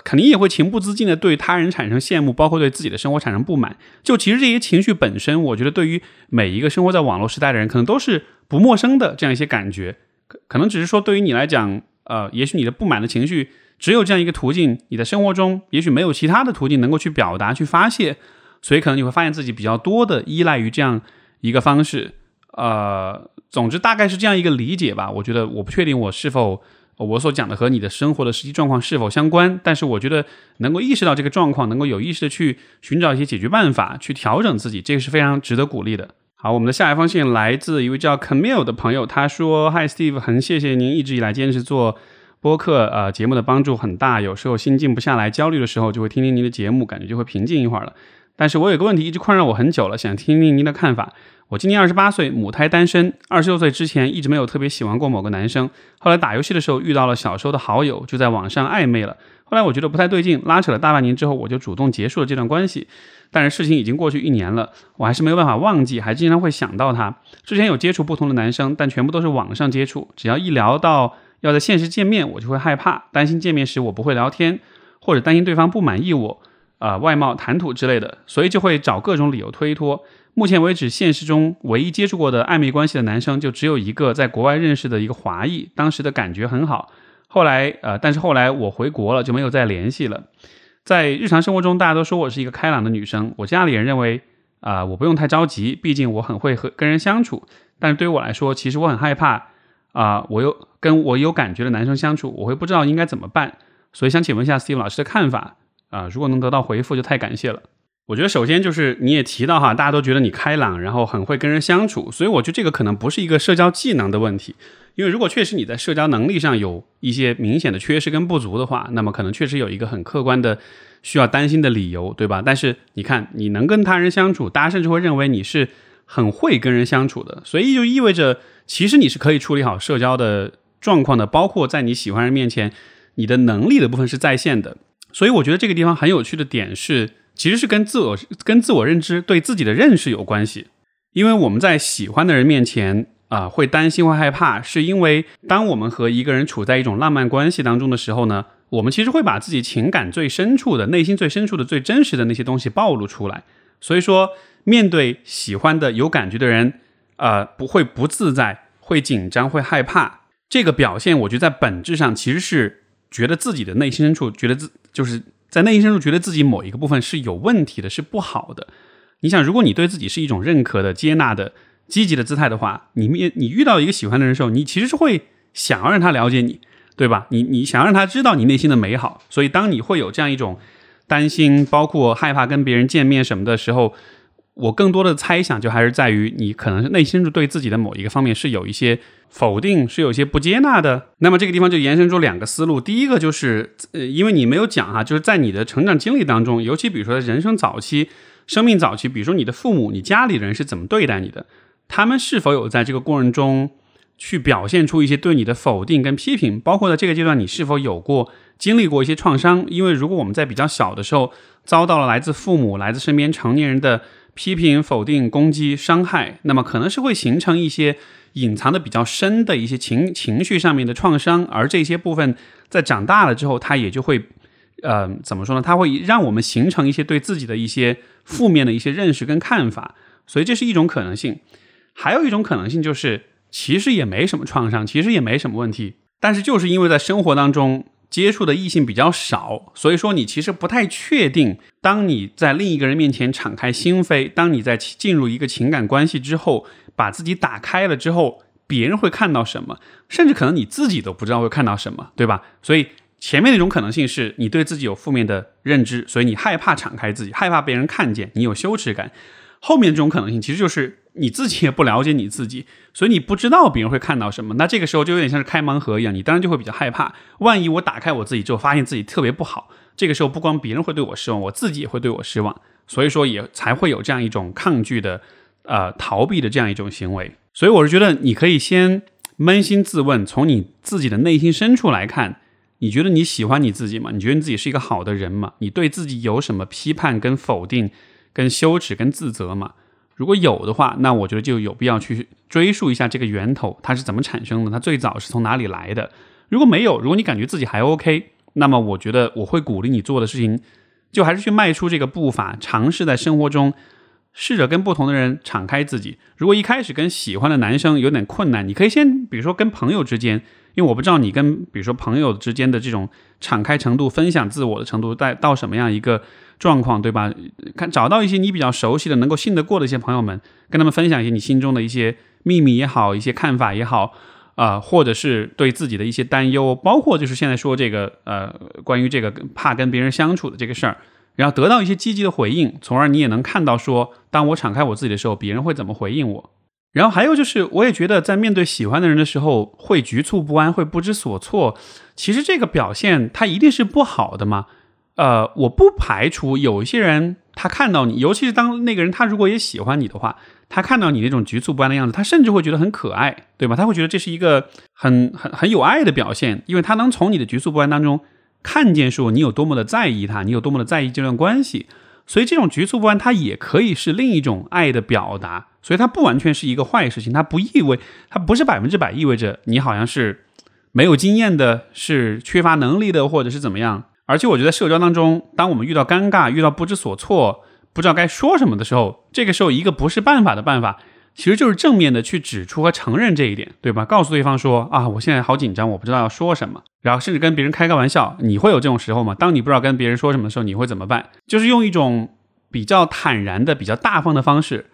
肯定也会情不自禁的对他人产生羡慕，包括对自己的生活产生不满。就其实这些情绪本身，我觉得对于每一个生活在网络时代的人，可能都是不陌生的这样一些感觉。可可能只是说对于你来讲，呃，也许你的不满的情绪只有这样一个途径，你在生活中也许没有其他的途径能够去表达、去发泄，所以可能你会发现自己比较多的依赖于这样一个方式，呃。总之，大概是这样一个理解吧。我觉得我不确定我是否我所讲的和你的生活的实际状况是否相关，但是我觉得能够意识到这个状况，能够有意识的去寻找一些解决办法，去调整自己，这个是非常值得鼓励的。好，我们的下一封信来自一位叫 Camille 的朋友，他说：“Hi Steve，很谢谢您一直以来坚持做播客，呃，节目的帮助很大。有时候心静不下来、焦虑的时候，就会听听您的节目，感觉就会平静一会儿了。但是我有个问题一直困扰我很久了，想听听您的看法。”我今年二十八岁，母胎单身。二十六岁之前一直没有特别喜欢过某个男生。后来打游戏的时候遇到了小时候的好友，就在网上暧昧了。后来我觉得不太对劲，拉扯了大半年之后，我就主动结束了这段关系。但是事情已经过去一年了，我还是没有办法忘记，还经常会想到他。之前有接触不同的男生，但全部都是网上接触。只要一聊到要在现实见面，我就会害怕，担心见面时我不会聊天，或者担心对方不满意我，啊，外貌、谈吐之类的，所以就会找各种理由推脱。目前为止，现实中唯一接触过的暧昧关系的男生就只有一个，在国外认识的一个华裔，当时的感觉很好。后来，呃，但是后来我回国了，就没有再联系了。在日常生活中，大家都说我是一个开朗的女生，我家里人认为，啊，我不用太着急，毕竟我很会和跟人相处。但是对于我来说，其实我很害怕，啊，我又跟我有感觉的男生相处，我会不知道应该怎么办。所以想请问一下 Steve 老师的看法啊，如果能得到回复就太感谢了。我觉得首先就是你也提到哈，大家都觉得你开朗，然后很会跟人相处，所以我觉得这个可能不是一个社交技能的问题，因为如果确实你在社交能力上有一些明显的缺失跟不足的话，那么可能确实有一个很客观的需要担心的理由，对吧？但是你看你能跟他人相处，大家甚至会认为你是很会跟人相处的，所以就意味着其实你是可以处理好社交的状况的，包括在你喜欢人面前，你的能力的部分是在线的。所以我觉得这个地方很有趣的点是。其实是跟自我、跟自我认知、对自己的认识有关系，因为我们在喜欢的人面前啊，会担心、会害怕，是因为当我们和一个人处在一种浪漫关系当中的时候呢，我们其实会把自己情感最深处的、内心最深处的、最真实的那些东西暴露出来。所以说，面对喜欢的、有感觉的人，呃，不会不自在，会紧张、会害怕。这个表现，我觉得在本质上其实是觉得自己的内心深处，觉得自就是。在内心深处觉得自己某一个部分是有问题的，是不好的。你想，如果你对自己是一种认可的、接纳的、积极的姿态的话，你面你遇到一个喜欢的人的时候，你其实是会想要让他了解你，对吧？你你想要让他知道你内心的美好。所以，当你会有这样一种担心，包括害怕跟别人见面什么的时候，我更多的猜想就还是在于你可能内心是对自己的某一个方面是有一些。否定是有一些不接纳的，那么这个地方就延伸出两个思路。第一个就是，呃，因为你没有讲哈，就是在你的成长经历当中，尤其比如说人生早期、生命早期，比如说你的父母、你家里人是怎么对待你的，他们是否有在这个过程中去表现出一些对你的否定跟批评，包括在这个阶段你是否有过经历过一些创伤？因为如果我们在比较小的时候遭到了来自父母、来自身边成年人的批评、否定、攻击、伤害，那么可能是会形成一些。隐藏的比较深的一些情情绪上面的创伤，而这些部分在长大了之后，它也就会，呃，怎么说呢？它会让我们形成一些对自己的一些负面的一些认识跟看法，所以这是一种可能性。还有一种可能性就是，其实也没什么创伤，其实也没什么问题，但是就是因为在生活当中接触的异性比较少，所以说你其实不太确定，当你在另一个人面前敞开心扉，当你在进入一个情感关系之后。把自己打开了之后，别人会看到什么？甚至可能你自己都不知道会看到什么，对吧？所以前面那种可能性是你对自己有负面的认知，所以你害怕敞开自己，害怕别人看见，你有羞耻感。后面这种可能性其实就是你自己也不了解你自己，所以你不知道别人会看到什么。那这个时候就有点像是开盲盒一样，你当然就会比较害怕。万一我打开我自己之后，发现自己特别不好，这个时候不光别人会对我失望，我自己也会对我失望。所以说也才会有这样一种抗拒的。呃，逃避的这样一种行为，所以我是觉得你可以先扪心自问，从你自己的内心深处来看，你觉得你喜欢你自己吗？你觉得你自己是一个好的人吗？你对自己有什么批判、跟否定、跟羞耻、跟自责吗？如果有的话，那我觉得就有必要去追溯一下这个源头，它是怎么产生的？它最早是从哪里来的？如果没有，如果你感觉自己还 OK，那么我觉得我会鼓励你做的事情，就还是去迈出这个步伐，尝试在生活中。试着跟不同的人敞开自己。如果一开始跟喜欢的男生有点困难，你可以先，比如说跟朋友之间，因为我不知道你跟比如说朋友之间的这种敞开程度、分享自我的程度在到什么样一个状况，对吧？看找到一些你比较熟悉的、能够信得过的一些朋友们，跟他们分享一些你心中的一些秘密也好，一些看法也好，啊，或者是对自己的一些担忧，包括就是现在说这个呃，关于这个怕跟别人相处的这个事儿。然后得到一些积极的回应，从而你也能看到说，当我敞开我自己的时候，别人会怎么回应我。然后还有就是，我也觉得在面对喜欢的人的时候，会局促不安，会不知所措。其实这个表现它一定是不好的嘛？呃，我不排除有一些人他看到你，尤其是当那个人他如果也喜欢你的话，他看到你那种局促不安的样子，他甚至会觉得很可爱，对吧？他会觉得这是一个很很很有爱的表现，因为他能从你的局促不安当中。看见说你有多么的在意他，你有多么的在意这段关系，所以这种局促不安，它也可以是另一种爱的表达，所以它不完全是一个坏事情，它不意味，它不是百分之百意味着你好像是没有经验的，是缺乏能力的，或者是怎么样。而且我觉得社交当中，当我们遇到尴尬、遇到不知所措、不知道该说什么的时候，这个时候一个不是办法的办法。其实就是正面的去指出和承认这一点，对吧？告诉对方说啊，我现在好紧张，我不知道要说什么。然后甚至跟别人开个玩笑，你会有这种时候吗？当你不知道跟别人说什么的时候，你会怎么办？就是用一种比较坦然的、比较大方的方式，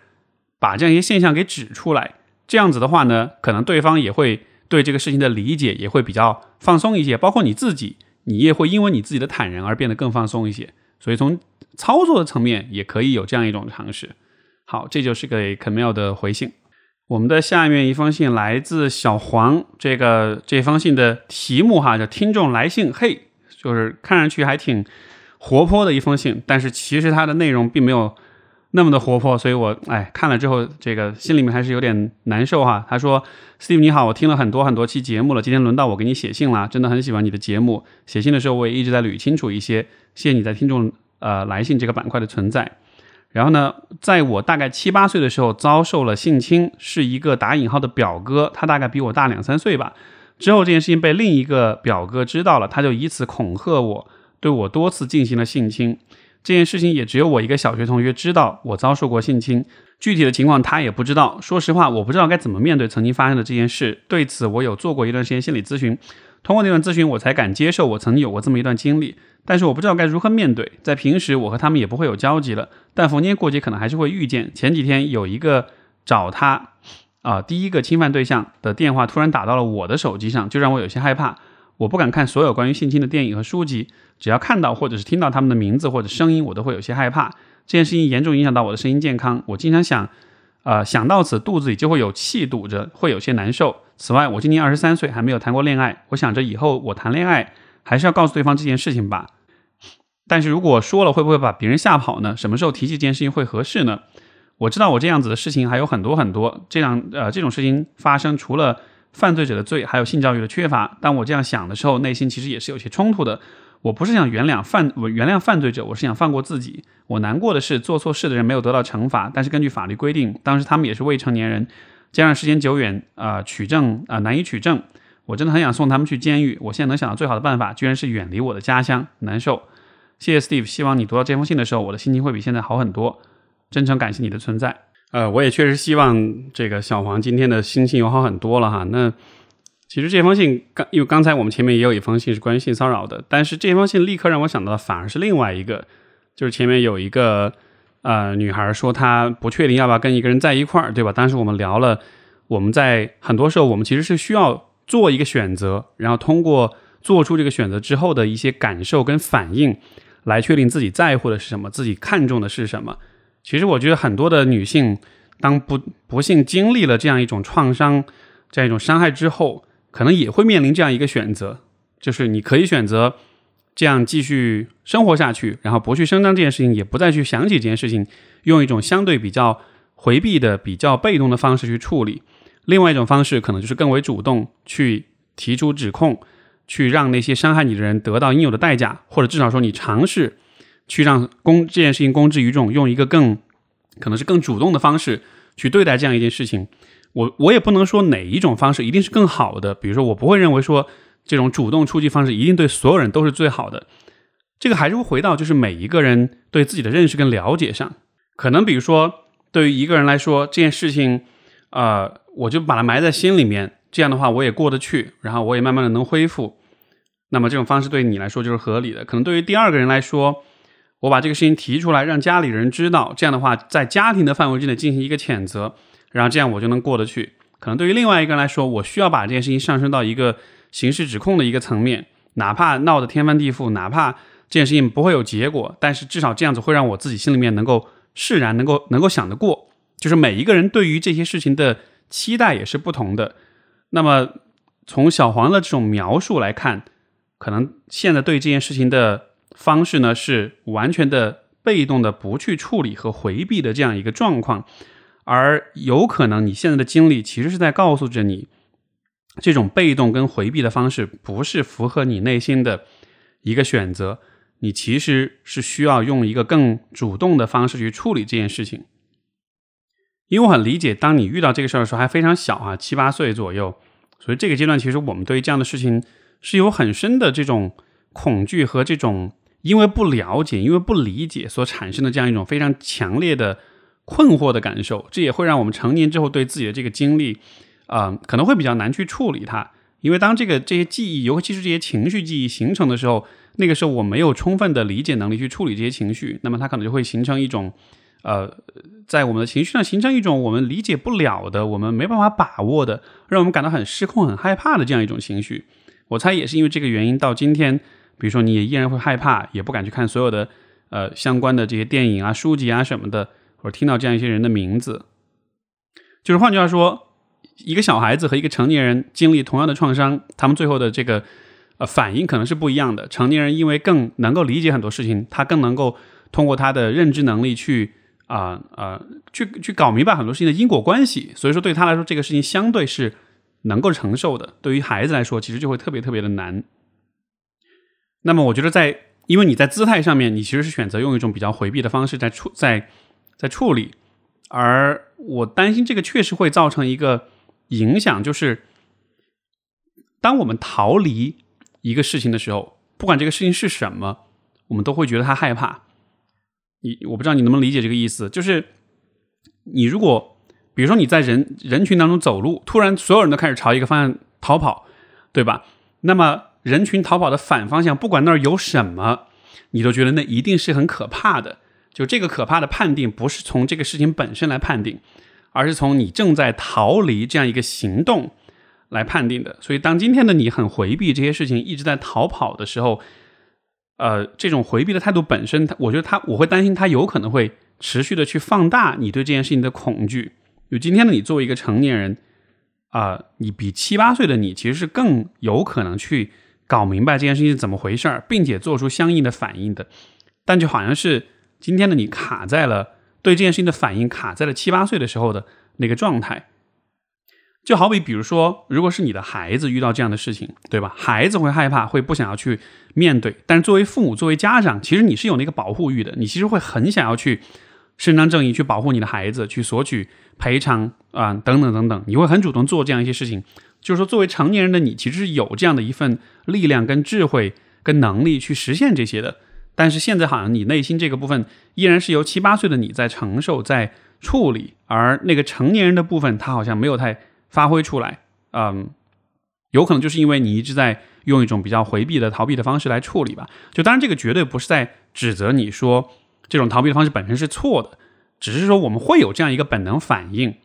把这样一些现象给指出来。这样子的话呢，可能对方也会对这个事情的理解也会比较放松一些，包括你自己，你也会因为你自己的坦然而变得更放松一些。所以从操作的层面也可以有这样一种尝试。好，这就是给 Camille 的回信。我们的下面一封信来自小黄，这个这封信的题目哈叫听众来信，嘿，就是看上去还挺活泼的一封信，但是其实它的内容并没有。那么的活泼，所以我哎看了之后，这个心里面还是有点难受哈。他说：“Steve 你好，我听了很多很多期节目了，今天轮到我给你写信了，真的很喜欢你的节目。写信的时候我也一直在捋清楚一些，谢谢你在听众呃来信这个板块的存在。然后呢，在我大概七八岁的时候遭受了性侵，是一个打引号的表哥，他大概比我大两三岁吧。之后这件事情被另一个表哥知道了，他就以此恐吓我，对我多次进行了性侵。”这件事情也只有我一个小学同学知道，我遭受过性侵，具体的情况他也不知道。说实话，我不知道该怎么面对曾经发生的这件事。对此，我有做过一段时间心理咨询，通过那段咨询，我才敢接受我曾经有过这么一段经历。但是我不知道该如何面对。在平时，我和他们也不会有交集了，但逢年过节可能还是会遇见。前几天有一个找他，啊，第一个侵犯对象的电话突然打到了我的手机上，就让我有些害怕。我不敢看所有关于性侵的电影和书籍，只要看到或者是听到他们的名字或者声音，我都会有些害怕。这件事情严重影响到我的身心健康，我经常想，呃，想到此肚子里就会有气堵着，会有些难受。此外，我今年二十三岁，还没有谈过恋爱，我想着以后我谈恋爱还是要告诉对方这件事情吧。但是如果说了，会不会把别人吓跑呢？什么时候提起这件事情会合适呢？我知道我这样子的事情还有很多很多，这样呃这种事情发生，除了。犯罪者的罪，还有性教育的缺乏。当我这样想的时候，内心其实也是有些冲突的。我不是想原谅犯，我原谅犯罪者，我是想放过自己。我难过的是，做错事的人没有得到惩罚。但是根据法律规定，当时他们也是未成年人，加上时间久远，啊，取证啊难以取证。我真的很想送他们去监狱。我现在能想到最好的办法，居然是远离我的家乡，难受。谢谢 Steve，希望你读到这封信的时候，我的心情会比现在好很多。真诚感谢你的存在。呃，我也确实希望这个小黄今天的心情有好很多了哈。那其实这封信刚，因为刚才我们前面也有一封信是关于性骚扰的，但是这封信立刻让我想到的反而是另外一个，就是前面有一个呃女孩说她不确定要不要跟一个人在一块儿，对吧？当时我们聊了，我们在很多时候我们其实是需要做一个选择，然后通过做出这个选择之后的一些感受跟反应，来确定自己在乎的是什么，自己看重的是什么。其实我觉得很多的女性，当不不幸经历了这样一种创伤、这样一种伤害之后，可能也会面临这样一个选择，就是你可以选择这样继续生活下去，然后不去声张这件事情，也不再去想起这件事情，用一种相对比较回避的、比较被动的方式去处理。另外一种方式，可能就是更为主动去提出指控，去让那些伤害你的人得到应有的代价，或者至少说你尝试。去让公这件事情公之于众，用一个更可能是更主动的方式去对待这样一件事情。我我也不能说哪一种方式一定是更好的。比如说，我不会认为说这种主动出击方式一定对所有人都是最好的。这个还是会回到就是每一个人对自己的认识跟了解上。可能比如说，对于一个人来说，这件事情，呃，我就把它埋在心里面，这样的话我也过得去，然后我也慢慢的能恢复。那么这种方式对你来说就是合理的。可能对于第二个人来说，我把这个事情提出来，让家里人知道，这样的话，在家庭的范围之内进行一个谴责，然后这样我就能过得去。可能对于另外一个人来说，我需要把这件事情上升到一个刑事指控的一个层面，哪怕闹得天翻地覆，哪怕这件事情不会有结果，但是至少这样子会让我自己心里面能够释然，能够能够想得过。就是每一个人对于这些事情的期待也是不同的。那么从小黄的这种描述来看，可能现在对这件事情的。方式呢是完全的被动的，不去处理和回避的这样一个状况，而有可能你现在的经历其实是在告诉着你，这种被动跟回避的方式不是符合你内心的一个选择，你其实是需要用一个更主动的方式去处理这件事情。因为我很理解，当你遇到这个事儿的时候还非常小啊，七八岁左右，所以这个阶段其实我们对于这样的事情是有很深的这种恐惧和这种。因为不了解，因为不理解所产生的这样一种非常强烈的困惑的感受，这也会让我们成年之后对自己的这个经历，啊，可能会比较难去处理它。因为当这个这些记忆，尤其是这些情绪记忆形成的时候，那个时候我没有充分的理解能力去处理这些情绪，那么它可能就会形成一种呃，在我们的情绪上形成一种我们理解不了的、我们没办法把握的，让我们感到很失控、很害怕的这样一种情绪。我猜也是因为这个原因，到今天，比如说你也依然会害怕，也不敢去看所有的呃相关的这些电影啊、书籍啊什么的，或者听到这样一些人的名字。就是换句话说，一个小孩子和一个成年人经历同样的创伤，他们最后的这个呃反应可能是不一样的。成年人因为更能够理解很多事情，他更能够通过他的认知能力去。啊啊，去去搞明白很多事情的因果关系，所以说对他来说，这个事情相对是能够承受的。对于孩子来说，其实就会特别特别的难。那么，我觉得在因为你在姿态上面，你其实是选择用一种比较回避的方式在处在在处理，而我担心这个确实会造成一个影响，就是当我们逃离一个事情的时候，不管这个事情是什么，我们都会觉得他害怕。你我不知道你能不能理解这个意思，就是你如果比如说你在人人群当中走路，突然所有人都开始朝一个方向逃跑，对吧？那么人群逃跑的反方向，不管那儿有什么，你都觉得那一定是很可怕的。就这个可怕的判定，不是从这个事情本身来判定，而是从你正在逃离这样一个行动来判定的。所以，当今天的你很回避这些事情，一直在逃跑的时候。呃，这种回避的态度本身，我觉得他我会担心他有可能会持续的去放大你对这件事情的恐惧。就今天的你作为一个成年人啊，你比七八岁的你其实是更有可能去搞明白这件事情是怎么回事儿，并且做出相应的反应的。但就好像是今天的你卡在了对这件事情的反应卡在了七八岁的时候的那个状态。就好比，比如说，如果是你的孩子遇到这样的事情，对吧？孩子会害怕，会不想要去面对。但是作为父母，作为家长，其实你是有那个保护欲的，你其实会很想要去伸张正义，去保护你的孩子，去索取赔偿啊，等等等等。你会很主动做这样一些事情。就是说，作为成年人的你，其实是有这样的一份力量、跟智慧、跟能力去实现这些的。但是现在好像你内心这个部分依然是由七八岁的你在承受、在 处理，而那个成年人的部分，他好像没有太。发挥出来，嗯，有可能就是因为你一直在用一种比较回避的逃避的方式来处理吧。就当然，这个绝对不是在指责你说这种逃避的方式本身是错的，只是说我们会有这样一个本能反应。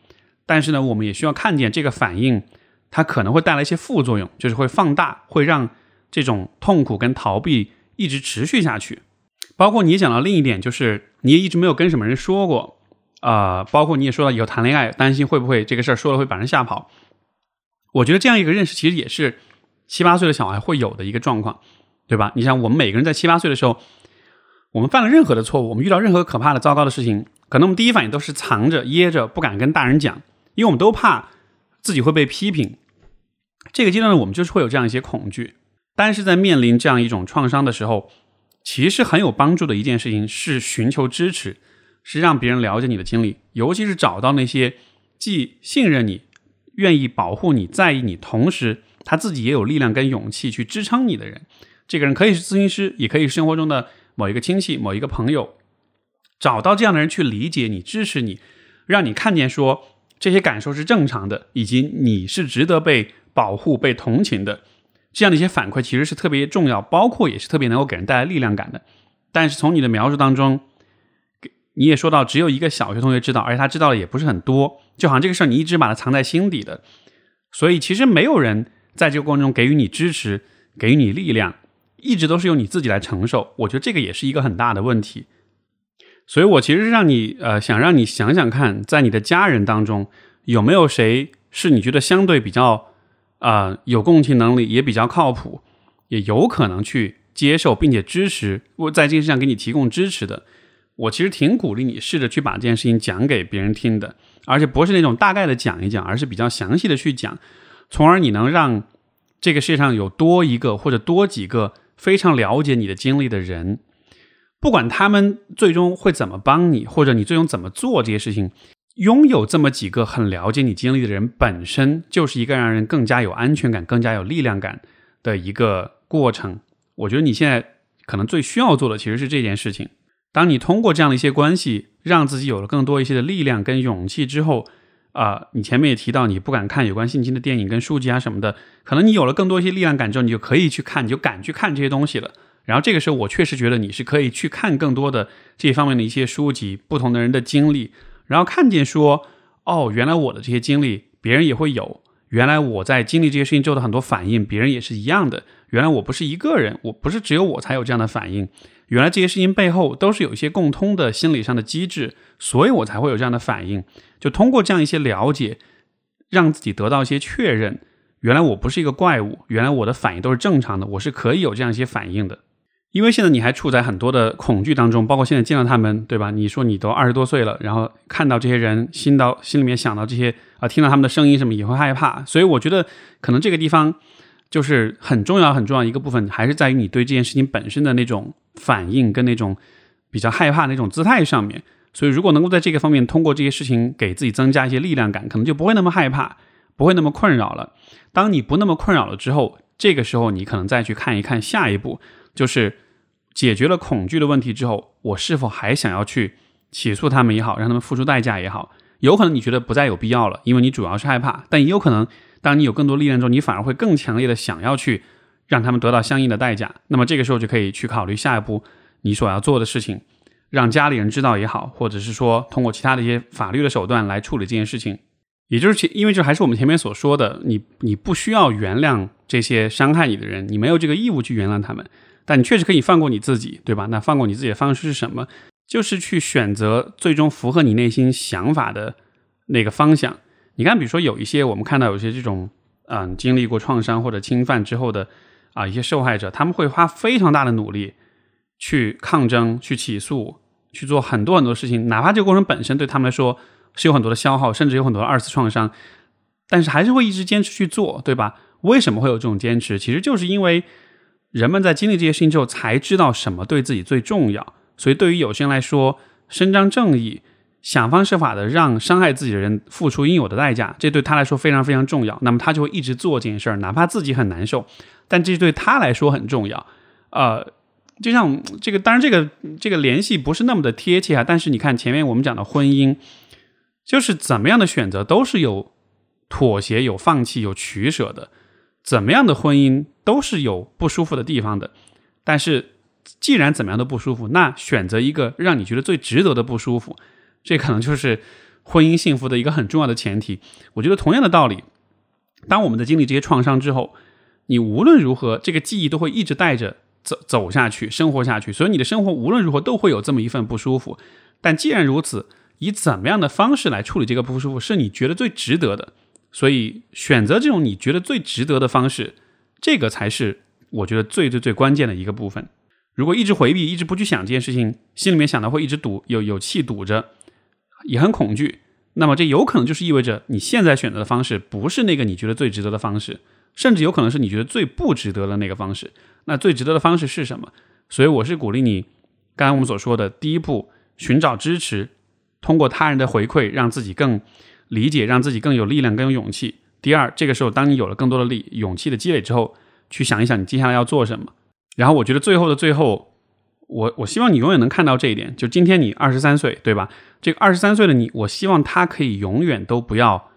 但是呢，我们也需要看见这个反应，它可能会带来一些副作用，就是会放大，会让这种痛苦跟逃避一直持续下去。包括你也讲到另一点，就是你也一直没有跟什么人说过。啊，包括你也说到以后谈恋爱，担心会不会这个事儿说了会把人吓跑。我觉得这样一个认识其实也是七八岁的小孩会有的一个状况，对吧？你像我们每个人在七八岁的时候，我们犯了任何的错误，我们遇到任何可怕的、糟糕的事情，可能我们第一反应都是藏着、掖着，不敢跟大人讲，因为我们都怕自己会被批评。这个阶段呢，我们就是会有这样一些恐惧。但是在面临这样一种创伤的时候，其实很有帮助的一件事情是寻求支持。是让别人了解你的经历，尤其是找到那些既信任你、愿意保护你、在意你，同时他自己也有力量跟勇气去支撑你的人。这个人可以是咨询师，也可以是生活中的某一个亲戚、某一个朋友。找到这样的人去理解你、支持你，让你看见说这些感受是正常的，以及你是值得被保护、被同情的。这样的一些反馈其实是特别重要，包括也是特别能够给人带来力量感的。但是从你的描述当中，你也说到，只有一个小学同学知道，而且他知道的也不是很多，就好像这个事儿你一直把它藏在心底的，所以其实没有人在这个过程中给予你支持，给予你力量，一直都是由你自己来承受。我觉得这个也是一个很大的问题。所以我其实让你呃，想让你想想看，在你的家人当中有没有谁是你觉得相对比较啊有共情能力，也比较靠谱，也有可能去接受并且支持我在这件事上给你提供支持的。我其实挺鼓励你试着去把这件事情讲给别人听的，而且不是那种大概的讲一讲，而是比较详细的去讲，从而你能让这个世界上有多一个或者多几个非常了解你的经历的人，不管他们最终会怎么帮你，或者你最终怎么做这些事情，拥有这么几个很了解你经历的人，本身就是一个让人更加有安全感、更加有力量感的一个过程。我觉得你现在可能最需要做的其实是这件事情。当你通过这样的一些关系，让自己有了更多一些的力量跟勇气之后，啊，你前面也提到你不敢看有关性侵的电影跟书籍啊什么的，可能你有了更多一些力量感之后，你就可以去看，你就敢去看这些东西了。然后这个时候，我确实觉得你是可以去看更多的这方面的一些书籍，不同的人的经历，然后看见说，哦，原来我的这些经历别人也会有，原来我在经历这些事情之后的很多反应，别人也是一样的，原来我不是一个人，我不是只有我才有这样的反应，原来这些事情背后都是有一些共通的心理上的机制，所以我才会有这样的反应。就通过这样一些了解，让自己得到一些确认，原来我不是一个怪物，原来我的反应都是正常的，我是可以有这样一些反应的。因为现在你还处在很多的恐惧当中，包括现在见到他们，对吧？你说你都二十多岁了，然后看到这些人，心到心里面想到这些啊，听到他们的声音什么也会害怕。所以我觉得可能这个地方就是很重要很重要一个部分，还是在于你对这件事情本身的那种反应跟那种比较害怕那种姿态上面。所以如果能够在这个方面通过这些事情给自己增加一些力量感，可能就不会那么害怕，不会那么困扰了。当你不那么困扰了之后，这个时候你可能再去看一看下一步就是。解决了恐惧的问题之后，我是否还想要去起诉他们也好，让他们付出代价也好？有可能你觉得不再有必要了，因为你主要是害怕。但也有可能，当你有更多力量之后，你反而会更强烈的想要去让他们得到相应的代价。那么这个时候就可以去考虑下一步你所要做的事情，让家里人知道也好，或者是说通过其他的一些法律的手段来处理这件事情。也就是，因为这还是我们前面所说的，你你不需要原谅这些伤害你的人，你没有这个义务去原谅他们。但你确实可以放过你自己，对吧？那放过你自己的方式是什么？就是去选择最终符合你内心想法的那个方向。你看，比如说有一些我们看到有些这种，嗯，经历过创伤或者侵犯之后的啊一些受害者，他们会花非常大的努力去抗争、去起诉、去做很多很多事情，哪怕这个过程本身对他们来说是有很多的消耗，甚至有很多的二次创伤，但是还是会一直坚持去做，对吧？为什么会有这种坚持？其实就是因为。人们在经历这些事情之后，才知道什么对自己最重要。所以，对于有些人来说，伸张正义，想方设法的让伤害自己的人付出应有的代价，这对他来说非常非常重要。那么，他就会一直做这件事儿，哪怕自己很难受，但这对他来说很重要。呃，就像这个，当然，这个这个联系不是那么的贴切啊。但是，你看前面我们讲的婚姻，就是怎么样的选择都是有妥协、有放弃、有取舍的。怎么样的婚姻都是有不舒服的地方的，但是既然怎么样都不舒服，那选择一个让你觉得最值得的不舒服，这可能就是婚姻幸福的一个很重要的前提。我觉得同样的道理，当我们在经历这些创伤之后，你无论如何，这个记忆都会一直带着走走下去，生活下去。所以你的生活无论如何都会有这么一份不舒服。但既然如此，以怎么样的方式来处理这个不舒服，是你觉得最值得的。所以，选择这种你觉得最值得的方式，这个才是我觉得最最最关键的一个部分。如果一直回避，一直不去想这件事情，心里面想的会一直堵，有有气堵着，也很恐惧。那么，这有可能就是意味着你现在选择的方式不是那个你觉得最值得的方式，甚至有可能是你觉得最不值得的那个方式。那最值得的方式是什么？所以，我是鼓励你，刚才我们所说的第一步，寻找支持，通过他人的回馈，让自己更。理解，让自己更有力量、更有勇气。第二，这个时候，当你有了更多的力、勇气的积累之后，去想一想你接下来要做什么。然后，我觉得最后的最后，我我希望你永远能看到这一点。就今天你二十三岁，对吧？这个二十三岁的你，我希望他可以永远都不要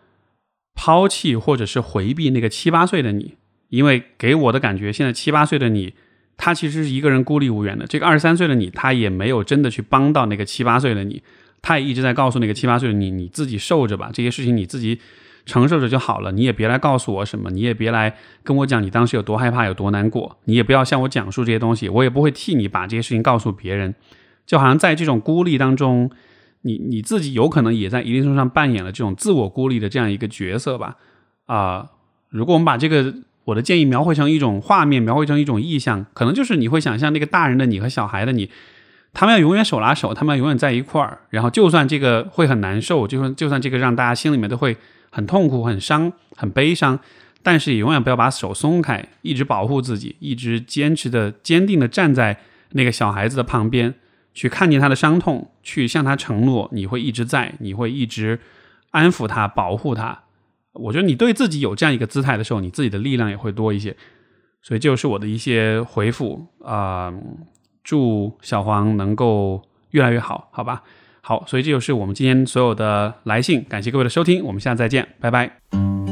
抛弃或者是回避那个七八岁的你，因为给我的感觉，现在七八岁的你，他其实是一个人孤立无援的。这个二十三岁的你，他也没有真的去帮到那个七八岁的你。他也一直在告诉那个七八岁的你，你自己受着吧，这些事情你自己承受着就好了。你也别来告诉我什么，你也别来跟我讲你当时有多害怕、有多难过。你也不要向我讲述这些东西，我也不会替你把这些事情告诉别人。就好像在这种孤立当中，你你自己有可能也在一定程度上扮演了这种自我孤立的这样一个角色吧。啊，如果我们把这个我的建议描绘成一种画面，描绘成一种意象，可能就是你会想象那个大人的你和小孩的你。他们要永远手拉手，他们要永远在一块儿。然后，就算这个会很难受，就算就算这个让大家心里面都会很痛苦、很伤、很悲伤，但是也永远不要把手松开，一直保护自己，一直坚持的、坚定的站在那个小孩子的旁边，去看见他的伤痛，去向他承诺你会一直在，你会一直安抚他、保护他。我觉得你对自己有这样一个姿态的时候，你自己的力量也会多一些。所以，就是我的一些回复啊。祝小黄能够越来越好，好吧？好，所以这就是我们今天所有的来信，感谢各位的收听，我们下次再见，拜拜。